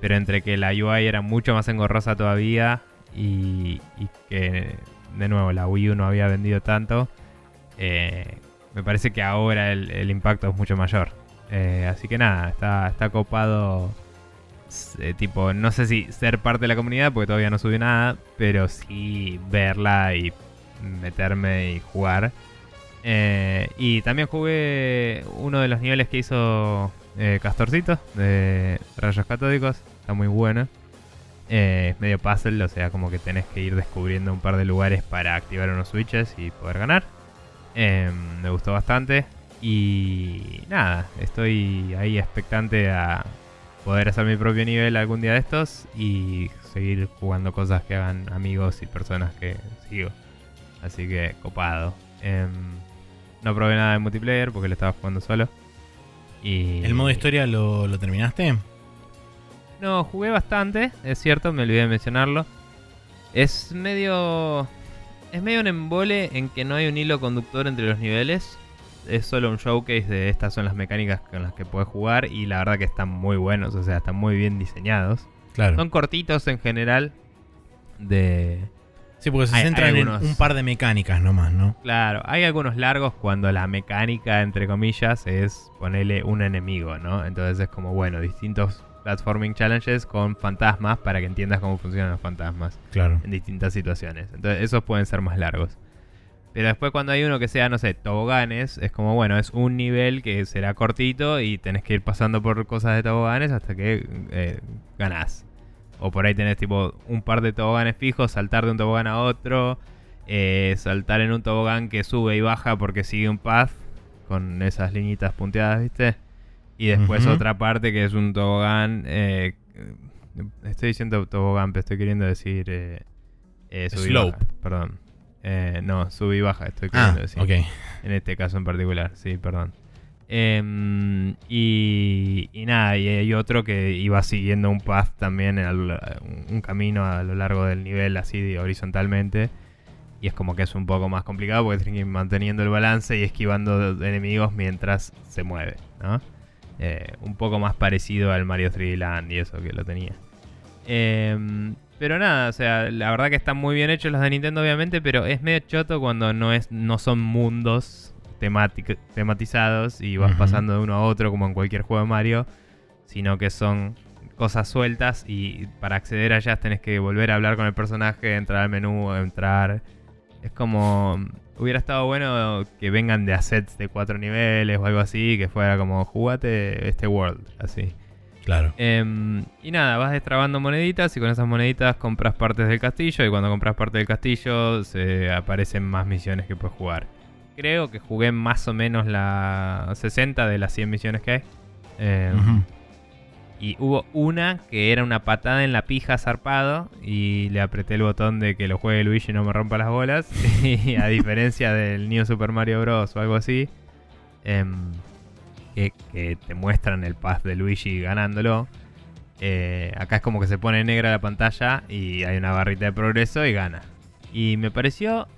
pero entre que la UI era mucho más engorrosa todavía y, que, de nuevo, la Wii U no había vendido tanto, eh, me parece que ahora el, impacto es mucho mayor. Eh, así que nada, está, está copado. tipo, no sé si ser parte de la comunidad, porque todavía no subí nada, pero sí verla y meterme y jugar. Eh, y también jugué uno de los niveles que hizo eh, Castorcito de Rayos Catódicos. Está muy bueno. Eh, es medio puzzle, o sea, como que tenés que ir descubriendo un par de lugares para activar unos switches y poder ganar. Me gustó bastante. Y nada, estoy ahí expectante a poder hacer mi propio nivel algún día de estos y seguir jugando cosas que hagan amigos y personas que sigo. Así que copado. Em, no probé nada de multiplayer porque lo estaba jugando solo. Y ¿El modo historia lo, lo terminaste? No, jugué bastante, es cierto, me olvidé de mencionarlo. Es medio. Es medio un embole en que no hay un hilo conductor entre los niveles. Es solo un showcase de estas son las mecánicas con las que puedes jugar. Y la verdad que están muy buenos, o sea, están muy bien diseñados. Claro. Son cortitos en general. De. Sí, porque se Hay- centran hay en un par de mecánicas nomás, ¿no? Claro, hay algunos largos cuando la mecánica, entre comillas, es ponerle un enemigo, ¿no? Entonces es como, bueno, distintos platforming challenges con fantasmas para que entiendas cómo funcionan los fantasmas Claro. en distintas situaciones. Entonces esos pueden ser más largos. Pero después cuando hay uno que sea, no sé, toboganes, es como, bueno, es un nivel que será cortito y tenés que ir pasando por cosas de toboganes hasta que eh, ganás. O por ahí tenés tipo un par de toboganes fijos, saltar de un tobogán a otro, eh, saltar en un tobogán que sube y baja porque sigue un path con esas liñitas punteadas, ¿viste? Y después otra parte que es un tobogán... eh, estoy diciendo tobogán, pero estoy queriendo decir... Eh, eh, Slope. baja, perdón. Eh, no, sub y baja, estoy Ah, queriendo decir. ok. En este caso en particular, sí, perdón. Em, y, y nada, y hay otro que iba siguiendo un path también, un camino a lo largo del nivel, así horizontalmente. Y es como que es un poco más complicado porque tienes que ir manteniendo el balance y esquivando enemigos mientras se mueve, ¿no? Eh, un poco más parecido al Mario 3D Land y eso que lo tenía. Em, pero nada, o sea, la verdad que están muy bien hechos los de Nintendo, obviamente, pero es medio choto cuando no es, no son mundos temátic- tematizados y vas pasando de uno a otro como en cualquier juego de Mario, sino que son cosas sueltas y para acceder a ellas tenés que volver a hablar con el personaje, entrar al menú, entrar. Es como. Hubiera estado bueno que vengan de assets de cuatro niveles o algo así, que fuera como jugate este world, así. Claro. Em, y nada, vas destrabando moneditas y con esas moneditas compras partes del castillo y cuando compras parte del castillo se aparecen más misiones que puedes jugar. Creo que jugué más o menos la 60 de las 100 misiones que hay. Ujú. Y hubo una que era una patada en la pija zarpado y le apreté el botón de que lo juegue Luigi y no me rompa las bolas. y a diferencia del New Super Mario Bros. o algo así, em, que, que te muestran el path de Luigi ganándolo. eh, acá es como que se pone negra la pantalla y hay una barrita de progreso y gana. Y me pareció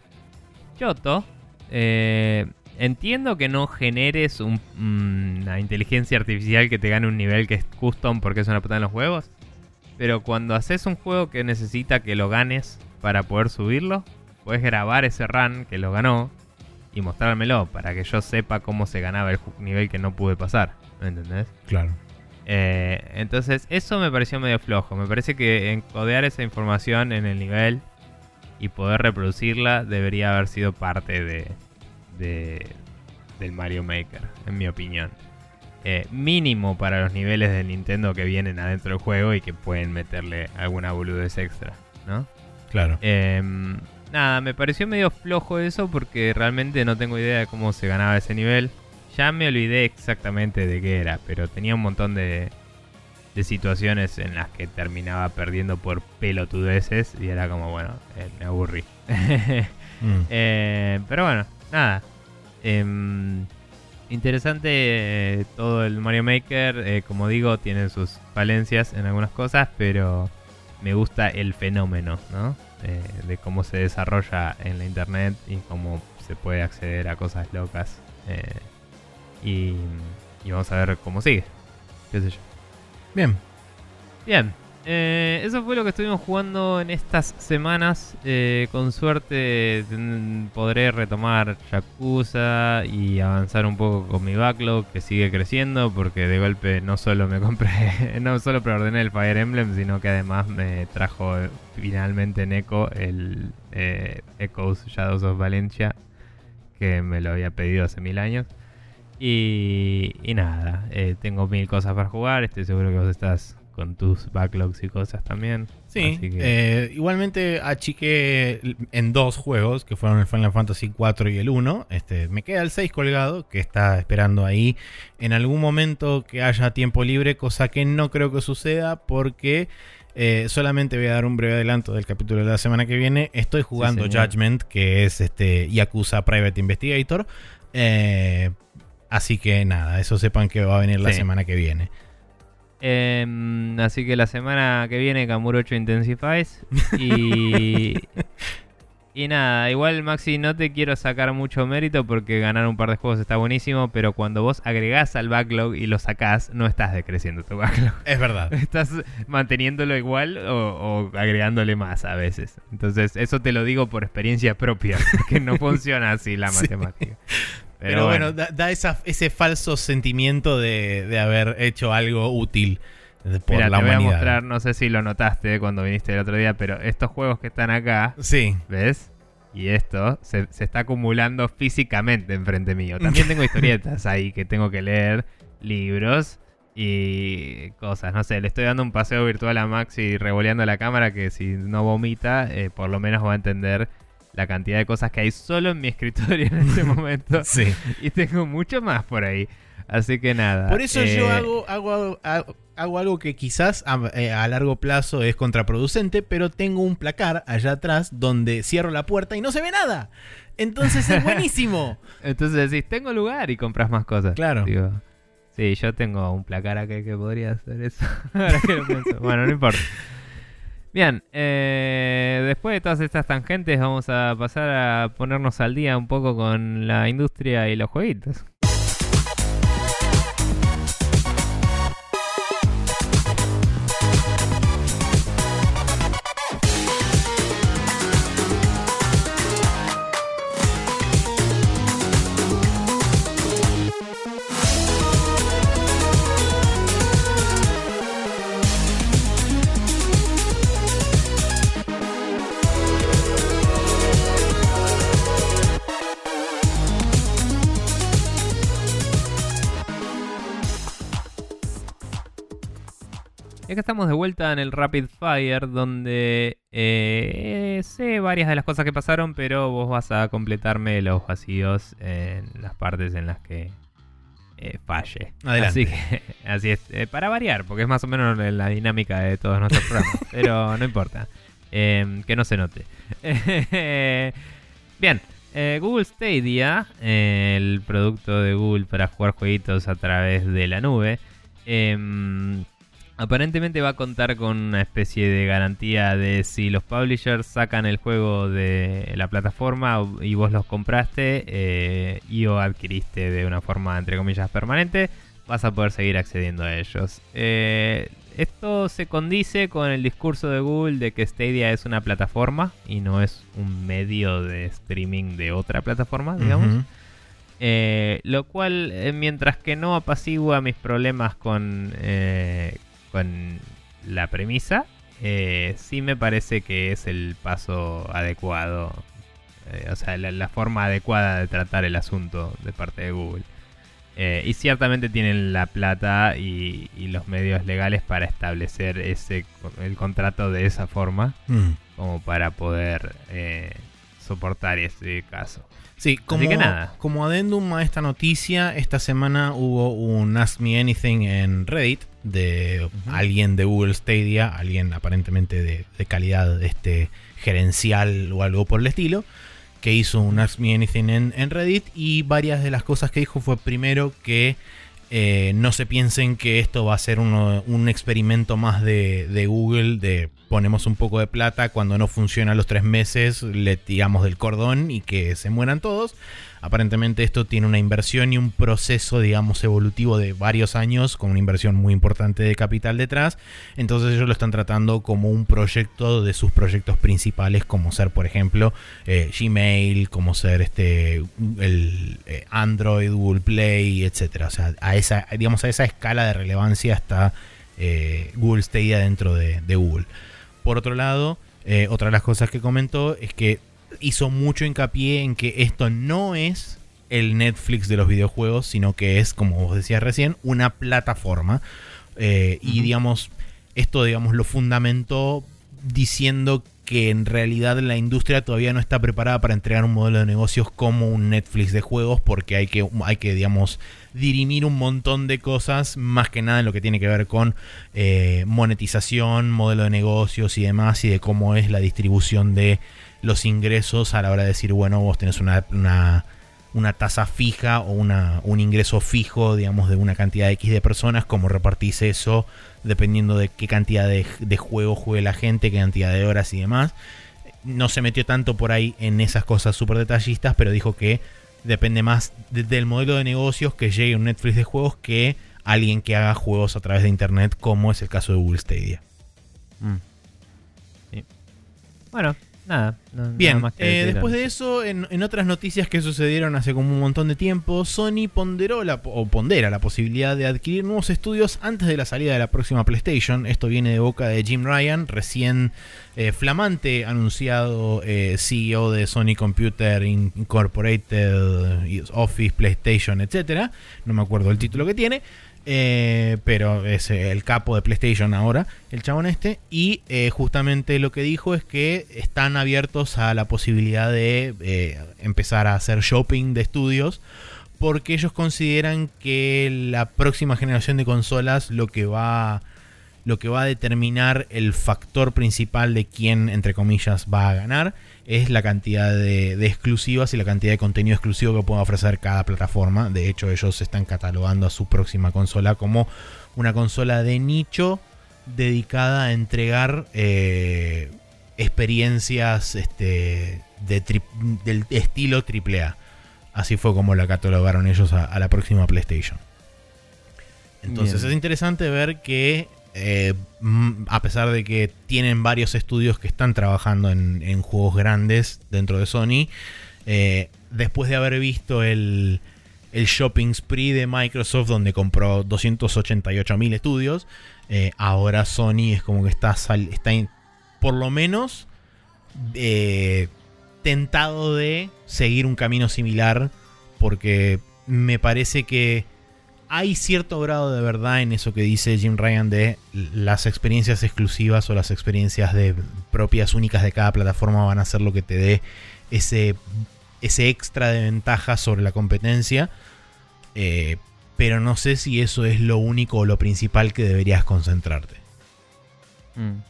choto. Eh, entiendo que no generes un- mm, una inteligencia artificial que te gane un nivel que es custom porque es una patada en los huevos. Pero cuando haces un juego que necesita que lo ganes para poder subirlo, puedes grabar ese run que lo ganó y mostrármelo para que yo sepa cómo se ganaba el nivel que no pude pasar. ¿Me entendés? Claro. Eh, entonces, eso me pareció medio flojo. Me parece que encodear esa información en el nivel y poder reproducirla debería haber sido parte de, del Mario Maker, en mi opinión. Eh, mínimo para los niveles de Nintendo que vienen adentro del juego y que pueden meterle alguna boludez extra, ¿no? Claro. Em, nada, me pareció medio flojo eso porque realmente no tengo idea de cómo se ganaba ese nivel. Ya me olvidé exactamente de qué era, pero tenía un montón de, de situaciones en las que terminaba perdiendo por pelotudeces y era como, bueno, eh, me aburrí. Mm. Eh, pero bueno, nada. Em, interesante eh, todo el Mario Maker. como digo, tiene sus falencias en algunas cosas, pero me gusta el fenómeno, ¿no? de cómo se desarrolla en la internet y cómo se puede acceder a cosas locas. y, y vamos a ver cómo sigue. ¿Qué sé yo? Bien. Bien. Eh, eso fue lo que estuvimos jugando en estas semanas. Eh, con suerte podré retomar Yakuza y avanzar un poco con mi backlog que sigue creciendo porque de golpe no solo me compré, no solo preordené el Fire Emblem, sino que además me trajo finalmente en Echo el eh, Echoes Shadows of Valencia que me lo había pedido hace mil años. Y, nada, eh, tengo mil cosas para jugar. Estoy seguro que vos estás con tus backlogs y cosas también. Sí, eh, igualmente achiqué en dos juegos, que fueron el Final Fantasy 4 y el 1. Este, me queda el 6 colgado, que está esperando ahí en algún momento que haya tiempo libre, cosa que no creo que suceda porque... Eh, solamente voy a dar un breve adelanto del capítulo de la semana que viene. Estoy jugando Judgment, que es este Yakuza Private Investigator. Eh, Así que nada, eso sepan que va a venir la semana que viene. Em, así que la semana que viene Kamuro 8 Intensifies. Y, y nada, igual Maxi, no te quiero sacar mucho mérito porque ganar un par de juegos está buenísimo, pero cuando vos agregás al backlog y lo sacás, no estás decreciendo tu backlog. Es verdad. Estás manteniéndolo igual o, agregándole más a veces. Entonces, eso te lo digo por experiencia propia, que no funciona así la matemática. Pero, bueno, da, ese falso sentimiento de, haber hecho algo útil por Mira, la te voy a mostrar, no sé si lo notaste cuando viniste el otro día, pero estos juegos que están acá, sí. ¿ves? Y esto se, está acumulando físicamente enfrente mío. También tengo historietas ahí que tengo que leer, libros y cosas. No sé, le estoy dando un paseo virtual a Maxi revoleando la cámara que si no vomita, eh, por lo menos va a entender la cantidad de cosas que hay solo en mi escritorio en este momento. sí. Y tengo mucho más por ahí. Así que nada. Por eso yo eh, hago, hago, hago, algo que quizás eh, a, largo plazo es contraproducente, pero tengo un placar allá atrás donde cierro la puerta y no se ve nada. Entonces es buenísimo. Entonces decís, tengo lugar y compras más cosas. Claro. sí, yo tengo un placar acá que podría hacer eso. Ahora que lo pienso. Bueno, no importa. Bien, eh, después de todas estas tangentes vamos a pasar a ponernos al día un poco con la industria y los jueguitos. Acá estamos de vuelta en el Rapid Fire, donde eh, sé varias de las cosas que pasaron, pero vos vas a completarme los vacíos en las partes en las que eh, falle. Adelante. Así, que, así es, eh, para variar, porque es más o menos la dinámica de todos nuestros programas, pero no importa, em, que no se note. Bien. Google Stadia, el producto de Google para jugar jueguitos a través de la nube, em, Aparentemente va a contar con una especie de garantía de si los publishers sacan el juego de la plataforma y vos los compraste eh, y o adquiriste de una forma entre comillas permanente, vas a poder seguir accediendo a ellos. Eh, esto se condice con el discurso de Google de que Stadia es una plataforma y no es un medio de streaming de otra plataforma, digamos. Eh, lo cual, mientras que no apacigua mis problemas con, con la premisa, eh, sí me parece que es el paso adecuado. eh, o sea, la, la forma adecuada de tratar el asunto de parte de Google. Eh, y ciertamente tienen la plata y, y los medios legales para establecer ese el contrato de esa forma Mm. como para poder eh, soportar ese caso. Sí, como, que nada. como adendum a esta noticia, esta semana hubo un Ask Me Anything en Reddit de alguien de Google Stadia, alguien aparentemente de, de calidad este, gerencial o algo por el estilo, que hizo un Ask Me Anything en, en Reddit y varias de las cosas que dijo fue primero que eh, no se piensen que esto va a ser uno- un experimento más de, de Google de ponemos un poco de plata, cuando no funciona los tres meses le tiramos del cordón y que se mueran todos. Aparentemente esto tiene una inversión y un proceso, digamos, evolutivo de varios años, con una inversión muy importante de capital detrás. Entonces ellos lo están tratando como un proyecto de sus proyectos principales, como ser, por ejemplo, eh, Gmail, como ser este el eh, Android, Google Play, etcétera. O sea, a esa, digamos, a esa escala de relevancia está eh, Google Stadia dentro de, de Google. Por otro lado, eh, otra de las cosas que comentó es que hizo mucho hincapié en que esto no es el Netflix de los videojuegos, sino que es, como vos decías recién, una plataforma. Eh, Y digamos, esto digamos lo fundamentó diciendo que en realidad la industria todavía no está preparada para entregar un modelo de negocios como un Netflix de juegos porque hay que, hay que digamos, dirimir un montón de cosas, más que nada en lo que tiene que ver con eh, monetización, modelo de negocios y demás, y de cómo es la distribución de los ingresos a la hora de decir, bueno, vos tenés una, una, una tasa fija o una, un ingreso fijo, digamos, de una cantidad X de personas, cómo repartís eso dependiendo de qué cantidad de, de juego juegue la gente, qué cantidad de horas y demás. No se metió tanto por ahí en esas cosas súper detallistas, pero dijo que depende más de- del modelo de negocios que llegue un Netflix de juegos que alguien que haga juegos a través de internet, como es el caso de Google Stadia. Mm. Bueno, nada. no- nada Bien, más que eh, después de eso, en, en otras noticias que sucedieron hace como un montón de tiempo, Sony ponderó la, o pondera la posibilidad de adquirir nuevos estudios antes de la salida de la próxima PlayStation. Esto viene de boca de Jim Ryan, recién eh, flamante anunciado eh, CEO de Sony Computer Incorporated, Office, PlayStation, etcétera. No me acuerdo el título que tiene. Eh, pero es eh, el capo de PlayStation ahora, el chabón este. Y eh, justamente lo que dijo es que están abiertos a la posibilidad de empezar a hacer shopping de estudios. Porque ellos consideran que la próxima generación de consolas lo que va. Lo que va a determinar el factor principal de quién, entre comillas, va a ganar es la cantidad de, de exclusivas y la cantidad de contenido exclusivo que pueda ofrecer cada plataforma. De hecho, ellos están catalogando a su próxima consola como una consola de nicho dedicada a entregar eh, experiencias este, de tri- del estilo AAA. Así fue como la catalogaron ellos a, a la próxima PlayStation. Entonces Bien. es interesante ver que eh, a pesar de que tienen varios estudios que están trabajando en, juegos grandes dentro de Sony, eh, después de haber visto el, shopping spree de Microsoft donde compró 288 mil estudios, eh, ahora Sony es como que está, está por lo menos tentado de seguir un camino similar porque me parece que hay cierto grado de verdad en eso que dice Jim Ryan de las experiencias exclusivas o las experiencias de propias únicas de cada plataforma van a ser lo que te dé ese, ese extra de ventaja sobre la competencia. Eh, pero no sé si eso es lo único o lo principal que deberías concentrarte. Mm.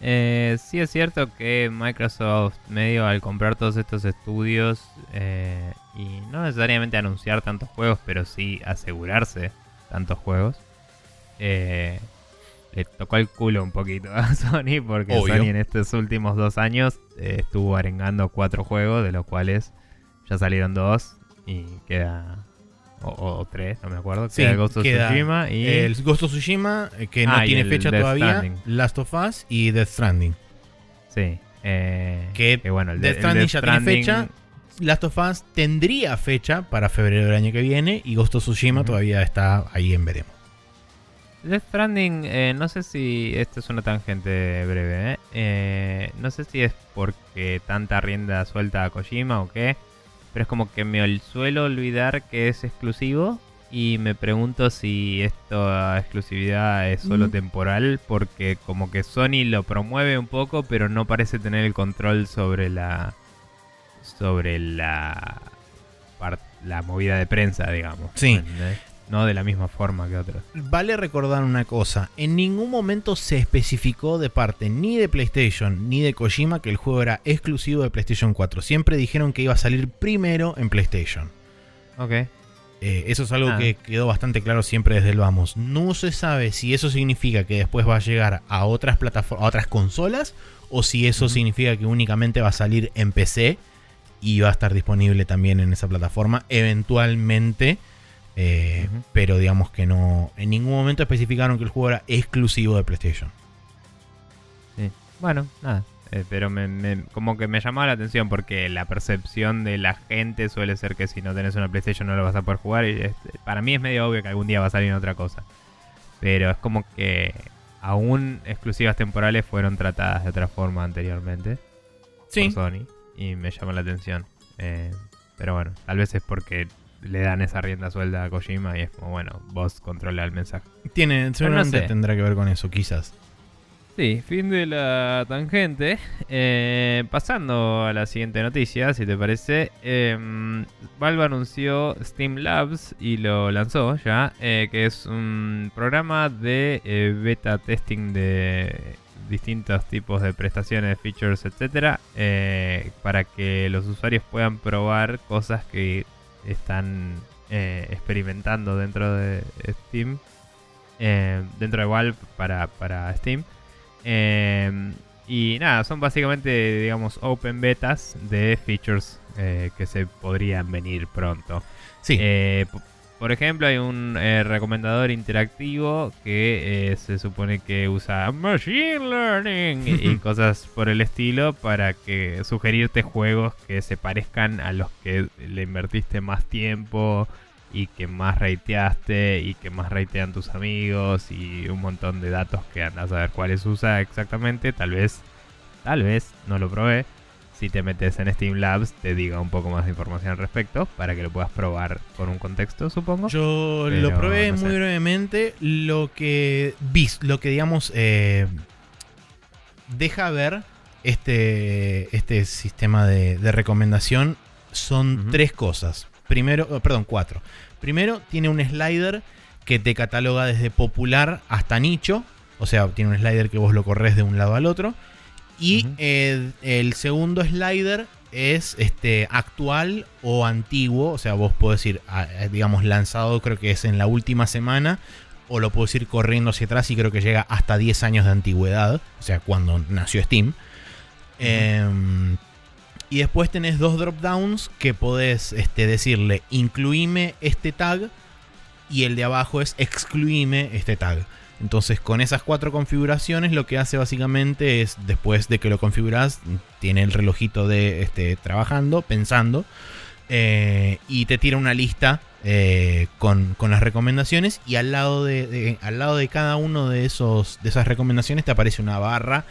Eh, sí es cierto que Microsoft medio al comprar todos estos estudios eh, y no necesariamente anunciar tantos juegos, pero sí asegurarse tantos juegos, eh, le tocó el culo un poquito a Sony porque Obvio. Sony en estos últimos dos años eh, estuvo arengando cuatro juegos, de los cuales ya salieron dos y queda o, o tres, no me acuerdo. Sí, queda Ghost of queda Tsushima y... El Ghost of Tsushima, eh, que no Ah, tiene fecha Death todavía. Stranding. Last of Us y Death Stranding. Sí. eh, Que bueno, el, de- Death el Stranding Death ya tiene fecha. Last of Us tendría fecha para febrero del año que viene. Y Ghost of Tsushima todavía está ahí en veremos. Death Stranding, eh, no sé si. Esto es una tangente breve, ¿eh? Eh, No sé si es porque tanta rienda suelta a Kojima o qué. Pero es como que me suelo olvidar que es exclusivo. Y me pregunto si esta exclusividad es solo Mm. temporal. Porque como que Sony lo promueve un poco, pero no parece tener el control sobre la. Sobre la. La movida de prensa, digamos. Sí. ¿entendés? No de la misma forma que otros. Vale recordar una cosa, en ningún momento se especificó de parte ni de PlayStation ni de Kojima que el juego era exclusivo de PlayStation 4. Siempre dijeron que iba a salir primero en PlayStation. Ok. Eh, eso es algo Ah. que quedó bastante claro siempre desde el vamos. No se sabe si eso significa que después va a llegar a otras plataformas, a otras consolas, o si eso significa que únicamente va a salir en PC y va a estar disponible también en esa plataforma eventualmente. Eh. Pero digamos que no. En ningún momento especificaron que el juego era exclusivo de PlayStation. Sí. Bueno, nada. eh, pero me, me- como que me llamaba la atención porque la percepción de la gente suele ser que si no tenés una PlayStation no lo vas a poder jugar. Y es- para mí es medio obvio que algún día va a salir otra cosa. Pero es como que aún exclusivas temporales fueron tratadas de otra forma anteriormente por Sony. Y me llama la atención. Eh, pero bueno, tal vez es porque le dan esa rienda suelta a Kojima y es como, bueno, vos controla el mensaje. Tiene, seguramente sé. tendrá que ver con eso, quizás. Sí, fin de la tangente. Eh, pasando a la siguiente noticia, si te parece. eh, Valve anunció Steam Labs y lo lanzó ya, eh, que es un programa de eh, beta testing de distintos tipos de prestaciones, features, etcétera, para que los usuarios puedan probar cosas que están eh, experimentando dentro de Steam, eh, dentro de Valve para, para Steam. Eh, y nada, son básicamente, digamos, open betas de features que se podrían venir pronto. Sí. Por ejemplo, hay un eh, recomendador interactivo que eh, se supone que usa Machine Learning y, y cosas por el estilo para que sugerirte juegos que se parezcan a los que le invertiste más tiempo y que más rateaste y que más ratean tus amigos y un montón de datos que andas a ver cuáles usa exactamente. Tal vez, tal vez, no lo probé. Si te metes en Steam Labs te diga un poco más de información al respecto para que lo puedas probar con un contexto, supongo. Yo Pero, lo probé no sé. muy brevemente. Lo que vi, lo que digamos, eh, deja ver este, este sistema de, de recomendación son tres cosas. Primero, oh, perdón, cuatro. Primero, tiene un slider que te cataloga desde popular hasta nicho. O sea, tiene un slider que vos lo corres de un lado al otro. Y eh, el segundo slider es este actual o antiguo. O sea, vos podés ir, digamos, lanzado creo que es en la última semana. O lo puedes ir corriendo hacia atrás y creo que llega hasta 10 años de antigüedad. O sea, cuando nació Steam. Em, y después tenés dos drop downs que podés este, decirle incluime este tag. Y el de abajo es excluime este tag. Entonces con esas cuatro configuraciones lo que hace básicamente es después de que lo configuras tiene el relojito de este, trabajando, pensando eh, y te tira una lista eh, con, con las recomendaciones y al lado de, al lado de cada uno de esos de esas recomendaciones te aparece una barra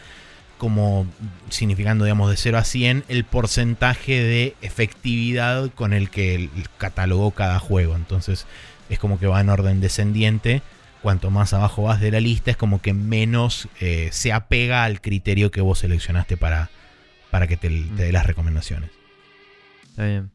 como significando digamos de 0 a 100 el porcentaje de efectividad con el que catalogó cada juego. Entonces es como que va en orden descendiente cuanto más abajo vas de la lista, es como que menos eh, se apega al criterio que vos seleccionaste para, para que te, te dé las recomendaciones. Está bien.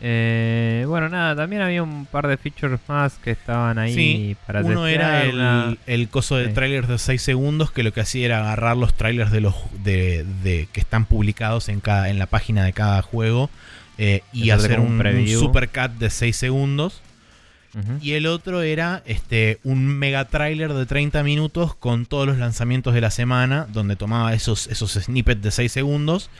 Eh, bueno, nada, también había un par de features más que estaban ahí Sí, para Uno era el, una- el coso de Sí. trailers de 6 segundos, que lo que hacía era agarrar los trailers de los de, de- que están publicados en cada en la página de cada juego eh, y hacer un un, un supercut de 6 segundos. Y el otro era este un mega trailer de 30 minutos con todos los lanzamientos de la semana, donde tomaba esos, esos snippets de 6 segundos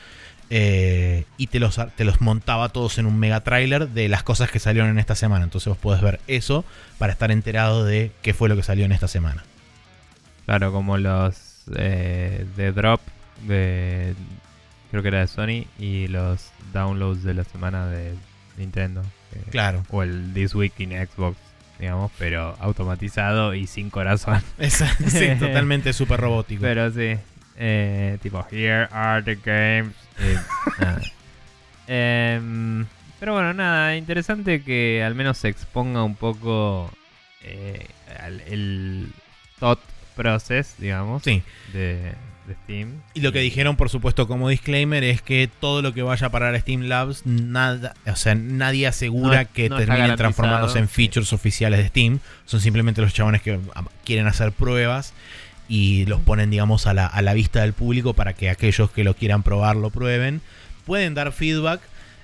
eh, y te los, te los montaba todos en un mega trailer de las cosas que salieron en esta semana. Entonces vos podés ver eso para estar enterado de qué fue lo que salió en esta semana. Claro, como los eh, de Drop de creo que era de Sony y los downloads de la semana de Nintendo. Claro. O el This Week in Xbox, digamos, pero automatizado y sin corazón. Esa- sí, totalmente súper robótico. Pero sí, eh, tipo, here are the games. eh, nada. Em, pero bueno, nada, interesante que al menos se exponga un poco eh, al- el thought process, digamos, Sí. de, de Steam. Y lo que dijeron, por supuesto, como disclaimer, es que todo lo que vaya a parar a Steam Labs, nada, o sea, nadie asegura No- que no terminen transformándose en features oficiales de Steam. Son simplemente los chabones que ah, quieren hacer pruebas y los ponen, digamos, a la, a la vista del público para que aquellos que lo quieran probar lo prueben. Pueden dar feedback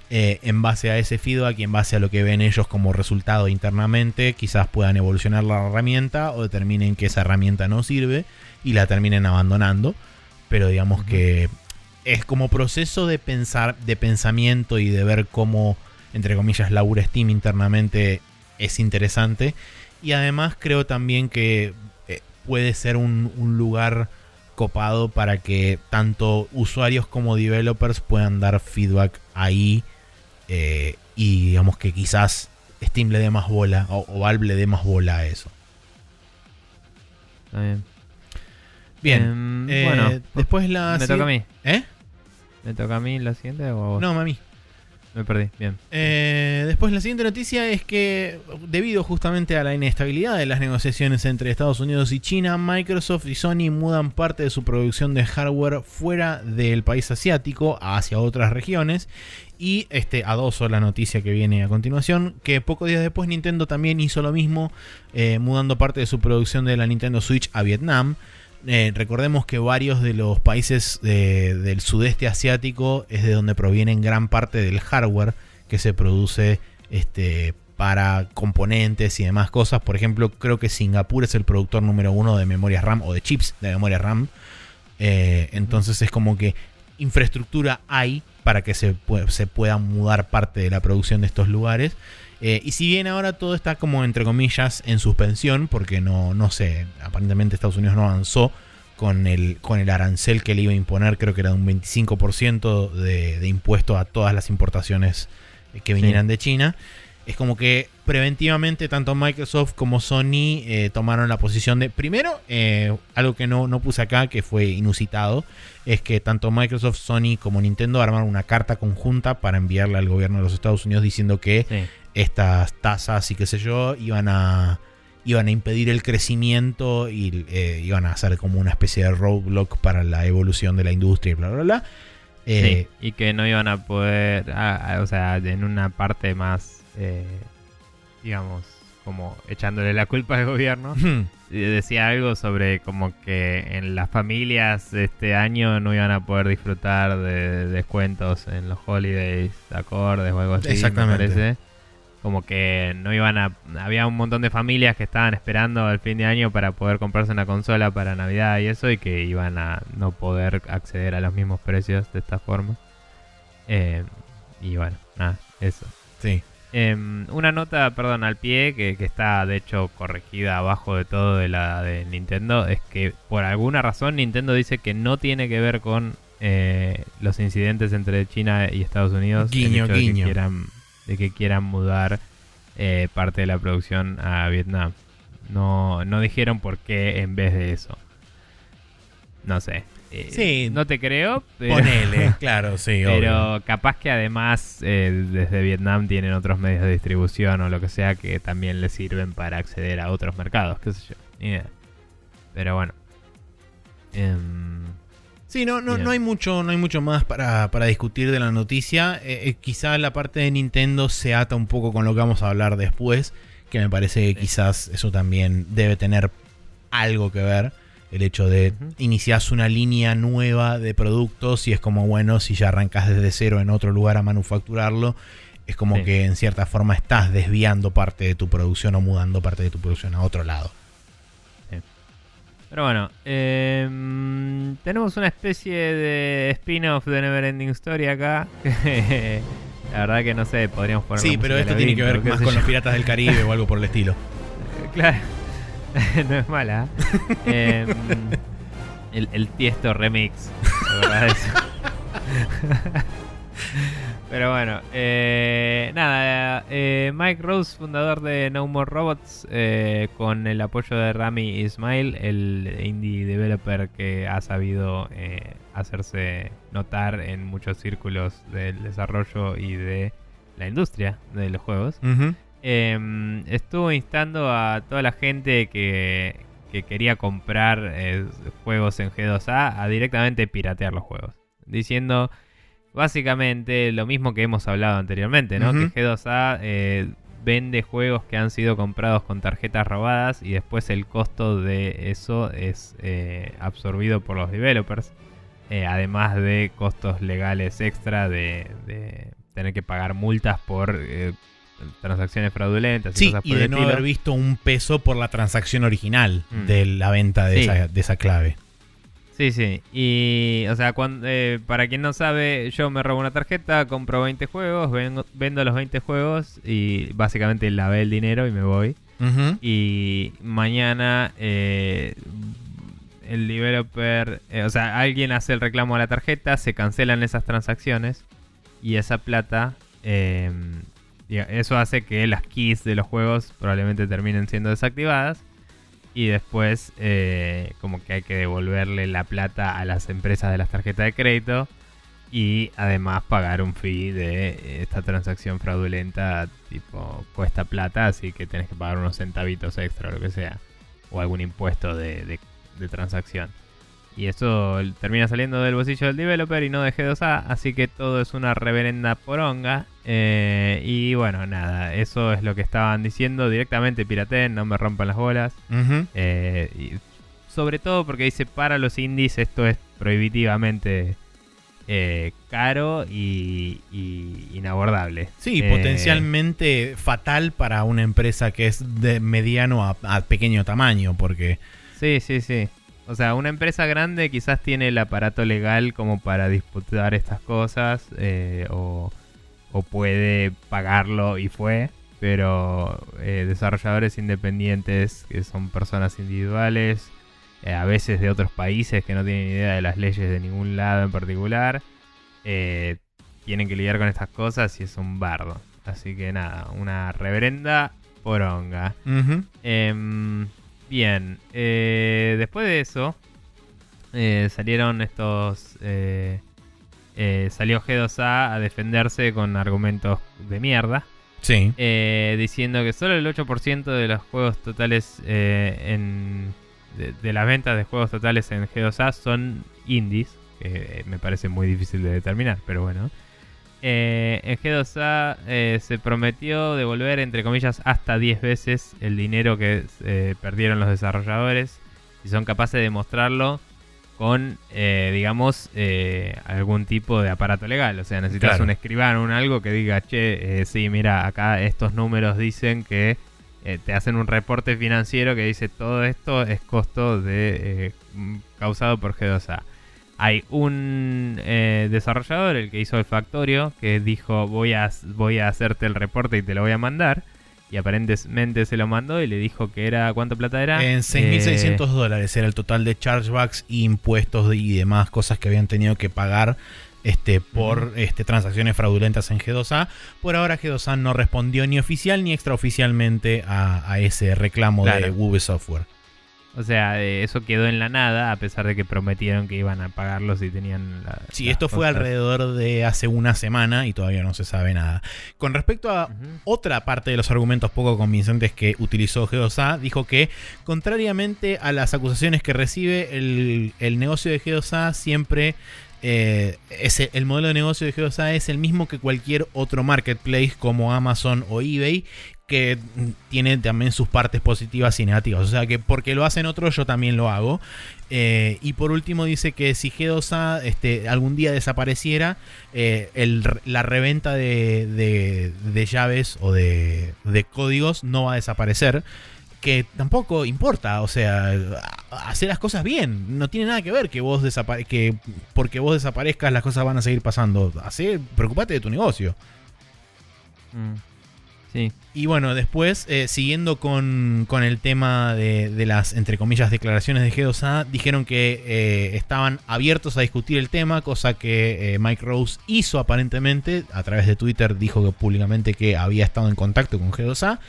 eh, en base a ese feedback y en base a lo que ven ellos como resultado internamente. Quizás puedan evolucionar la herramienta o determinen que esa herramienta no sirve y la terminen abandonando. Pero digamos que es como proceso de pensar, de pensamiento y de ver cómo, entre comillas, labura Steam internamente es interesante. Y además creo también que eh, puede ser un, un lugar copado para que tanto usuarios como developers puedan dar feedback ahí. eh, y digamos que quizás Steam le dé más bola o, o Valve le dé más bola a eso. Está bien. Bien. Em, eh, bueno, después la... me toca a mí. ¿Eh? ¿Me toca a mí la siguiente o a vos? No, mami. Me perdí. Bien. Eh, después la siguiente noticia es que debido justamente a la inestabilidad de las negociaciones entre Estados Unidos y China, Microsoft y Sony mudan parte de su producción de hardware fuera del país asiático hacia otras regiones. Y este adoso la noticia que viene a continuación, que pocos días después Nintendo también hizo lo mismo, eh, mudando parte de su producción de la Nintendo Switch a Vietnam. Eh, recordemos que varios de los países de- del sudeste asiático es de donde provienen gran parte del hardware que se produce este, para componentes y demás cosas. Por ejemplo, creo que Singapur es el productor número uno de memorias RAM o de chips de memoria RAM. Eh, entonces es como que infraestructura hay para que se, se pueda mudar parte de la producción de estos lugares. Eh, y si bien ahora todo está como entre comillas en suspensión, porque no, no sé, aparentemente Estados Unidos no avanzó con el, con el arancel que le iba a imponer, creo que era de un 25% de, de impuesto a todas las importaciones que vinieran de China. Es como que preventivamente tanto Microsoft como Sony eh, tomaron la posición de, primero, eh, algo que no, no puse acá, que fue inusitado, es que tanto Microsoft, Sony como Nintendo armaron una carta conjunta para enviarle al gobierno de los Estados Unidos diciendo que Sí. Estas tasas y qué sé yo iban a iban a impedir el crecimiento y eh, iban a hacer como una especie de roadblock para la evolución de la industria y bla bla bla Eh, Sí, y que no iban a poder, o sea, en una parte más, eh, digamos, como echándole la culpa al gobierno, eh, decía algo sobre como que en las familias este año no iban a poder disfrutar de descuentos en los holidays acordes o algo así, Exactamente. me parece. Como que no iban a... Había un montón de familias que estaban esperando el fin de año para poder comprarse una consola para Navidad y eso y que iban a no poder acceder a los mismos precios de esta forma. Eh, y bueno, nada, eso. sí Em, una nota, perdón, al pie, que, que está de hecho corregida abajo de todo de la de Nintendo, es que por alguna razón Nintendo dice que no tiene que ver con eh, los incidentes entre China y Estados Unidos. el Guiño, de que guiño. quieran, de que quieran mudar eh, parte de la producción a Vietnam. No, no dijeron por qué en vez de eso. No sé. Eh, Sí. No te creo, pero... ponele claro sí obvio. Pero capaz que además eh, desde Vietnam tienen otros medios de distribución o lo que sea que también les sirven para acceder a otros mercados, qué sé yo. Idea. Pero bueno. Em, Sí, no, no, no hay mucho, no hay mucho más para, para discutir de la noticia. Eh, eh, quizá la parte de Nintendo se ata un poco con lo que vamos a hablar después, que me parece que quizás eso también debe tener algo que ver. El hecho de Ujú. inicias una línea nueva de productos y es como, bueno, si ya arrancas desde cero en otro lugar a manufacturarlo, es como Sí. que en cierta forma estás desviando parte de tu producción o mudando parte de tu producción a otro lado. Pero bueno, eh, tenemos una especie de spin-off de Neverending Story acá. que la verdad que no sé, podríamos poner. Sí, pero esto tiene que ver más con los piratas del Caribe o algo por el estilo. Claro, no es mala. ¿eh? Em, el, el Tiesto remix. la verdad eso. Pero bueno, eh, nada, eh, Mike Rose, fundador de No More Robots, eh, con el apoyo de Rami Ismail, el indie developer que ha sabido eh, hacerse notar en muchos círculos del desarrollo y de la industria de los juegos. Eh, estuvo instando a toda la gente que, que quería comprar juegos en G2A a directamente piratear los juegos. Diciendo básicamente lo mismo que hemos hablado anteriormente, ¿no? Que G2A eh, vende juegos que han sido comprados con tarjetas robadas y después el costo de eso es eh, absorbido por los developers. eh, además de costos legales extra de, de tener que pagar multas por eh, transacciones fraudulentas y Sí, cosas y por de el no estilo. haber visto un peso por la transacción original Mm. de la venta de, Sí. esa, de esa clave. Sí, sí. Y, o sea, cuando, eh, para quien no sabe, yo me robo una tarjeta, compro 20 juegos, vengo- vendo los 20 juegos y básicamente lavé el dinero y me voy. Y mañana eh, el developer, eh, o sea, alguien hace el reclamo a la tarjeta, se cancelan esas transacciones y esa plata, eh, eso hace que las keys de los juegos probablemente terminen siendo desactivadas y después eh, como que hay que devolverle la plata a las empresas de las tarjetas de crédito y además pagar un fee de eh, esta transacción fraudulenta tipo cuesta plata así que tenés que pagar unos centavitos extra o lo que sea o algún impuesto de, de- transacción. Y eso termina saliendo del bolsillo del developer y no de G2A así que todo es una reverenda poronga eh, y bueno nada eso es lo que estaban diciendo directamente pirateen no me rompan las bolas eh, y sobre todo porque dice para los indies esto es prohibitivamente eh, caro y, y inabordable. Sí, Eh, potencialmente fatal para una empresa que es de mediano a, a pequeño tamaño, porque Sí, sí, sí. O sea, una empresa grande quizás tiene el aparato legal como para disputar estas cosas o, o puede pagarlo y fue. Pero eh, desarrolladores independientes que son personas individuales, eh, a veces de otros países que no tienen idea de las leyes de ningún lado en particular, eh, tienen que lidiar con estas cosas y es un bardo. Así que nada, una reverenda poronga. Em, bien, eh, después de eso eh, salieron estos... eh, salió G2A a defenderse con argumentos de mierda, sí. eh, diciendo que solo el 8% de los juegos totales eh, en... De, de las ventas de juegos totales en G2A son indies, que me parece muy difícil de determinar, pero bueno. Eh, en G2A eh, se prometió devolver, entre comillas, hasta 10 veces el dinero que perdieron los desarrolladores. Si son capaces de mostrarlo con, eh, digamos, eh, algún tipo de aparato legal. O sea, necesitas Claro. un escribano, un algo que diga, che, eh, sí, mira, acá estos números dicen que eh, te hacen un reporte financiero que dice todo esto es costo de causado por G2A. Hay un desarrollador, el que hizo el Factorio, que dijo voy a, voy a hacerte el reporte y te lo voy a mandar. Y aparentemente se lo mandó y le dijo que era, ¿cuánto plata era? En Eh, 6.600 dólares era el total de chargebacks, impuestos y demás cosas que habían tenido que pagar este, por este, transacciones fraudulentas en G2A. Por ahora G2A no respondió ni oficial ni extraoficialmente a, a ese reclamo de. Ubi Software. O sea, eh, eso quedó en la nada, a pesar de que prometieron que iban a pagarlos y tenían la, Sí, esto fue alrededor de hace una semana y todavía no se sabe nada. Con respecto a otra parte de los argumentos poco convincentes que utilizó G2A, dijo que, contrariamente a las acusaciones que recibe, el, el negocio de G2A siempre. eh, es el, el modelo de negocio de G2A es el mismo que cualquier otro marketplace como Amazon o eBay que tiene también sus partes positivas y negativas. O sea que porque lo hacen otros, yo también lo hago. Eh, y por último dice que si G2A este, algún día desapareciera, eh, la reventa de, llaves o de, códigos no va a desaparecer. que tampoco importa, o sea, hacer las cosas bien, no tiene nada que ver que vos que porque vos desaparezcas las cosas van a seguir pasando, Hace, preocupate de tu negocio. Mm. Sí. Y bueno, después, eh, siguiendo con, el tema de, las, entre comillas, declaraciones de G2A, dijeron que eh, estaban abiertos a discutir el tema, cosa que eh, Mike Rose hizo aparentemente, a través de Twitter dijo que públicamente que había estado en contacto con G2A,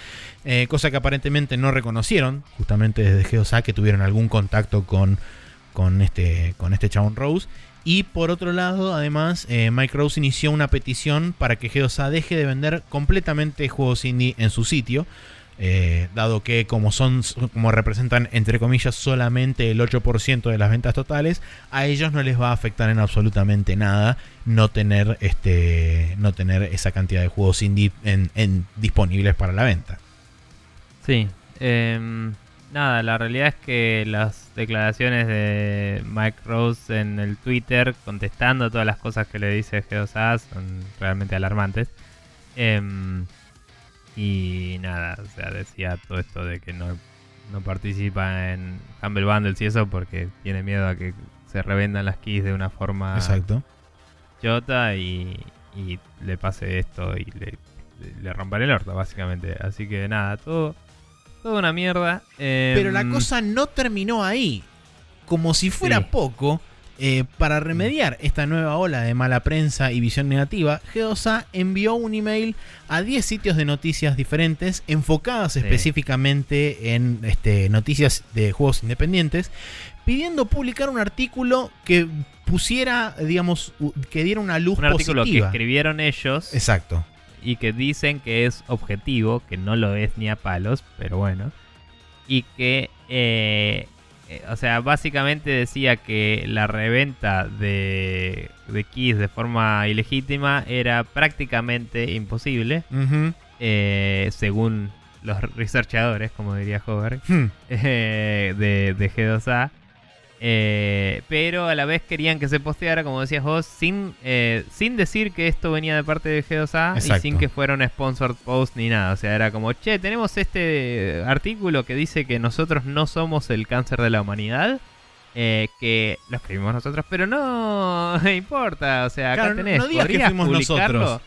cosa que aparentemente no reconocieron, justamente desde G2A, que tuvieron algún contacto con, con, este, con este chabón Rose. Y por otro lado, además, eh, Mike Rose inició una petición para que Geosa deje de vender completamente juegos indie en su sitio. Eh, dado que como son como representan entre comillas solamente el 8% de las ventas totales, a ellos no les va a afectar en absolutamente nada no tener este no tener esa cantidad de juegos indie en, disponibles para la venta. Sí, em, nada, la realidad es que las declaraciones de Mike Rose en el Twitter contestando todas las cosas que le dice G2A son realmente alarmantes. Em, y nada, o sea, decía todo esto de que no, participa en Humble Bundles y eso porque tiene miedo a que se revendan las keys de una forma Exacto. chota y, le pase esto y le, le rompan el orto, básicamente. Así que nada, todo Toda una mierda. Pero la em, cosa no terminó ahí. Como si fuera poco, eh, para remediar esta nueva ola de mala prensa y visión negativa, G2A envió un email a 10 sitios de noticias diferentes, enfocadas específicamente en este, noticias de juegos independientes, pidiendo publicar un artículo que pusiera, digamos, que diera una luz un artículo que escribieron ellos. Exacto y que dicen que es objetivo, que no lo es ni a palos, pero bueno. Y que, eh, eh, o sea, básicamente decía que la reventa de, de keys de forma ilegítima era prácticamente imposible, eh, según los researchadores, como diría Hover, hmm. de, de G2A. Eh, pero a la vez querían que se posteara, como decías vos, sin, eh, sin decir que esto venía de parte de G2A y sin que fuera un sponsored post ni nada. O sea, era como, che, tenemos este artículo que dice que nosotros no somos el cáncer de la humanidad. Eh, que lo escribimos nosotros, pero no importa. O sea, acá tenés. No digas que fuimos nosotros.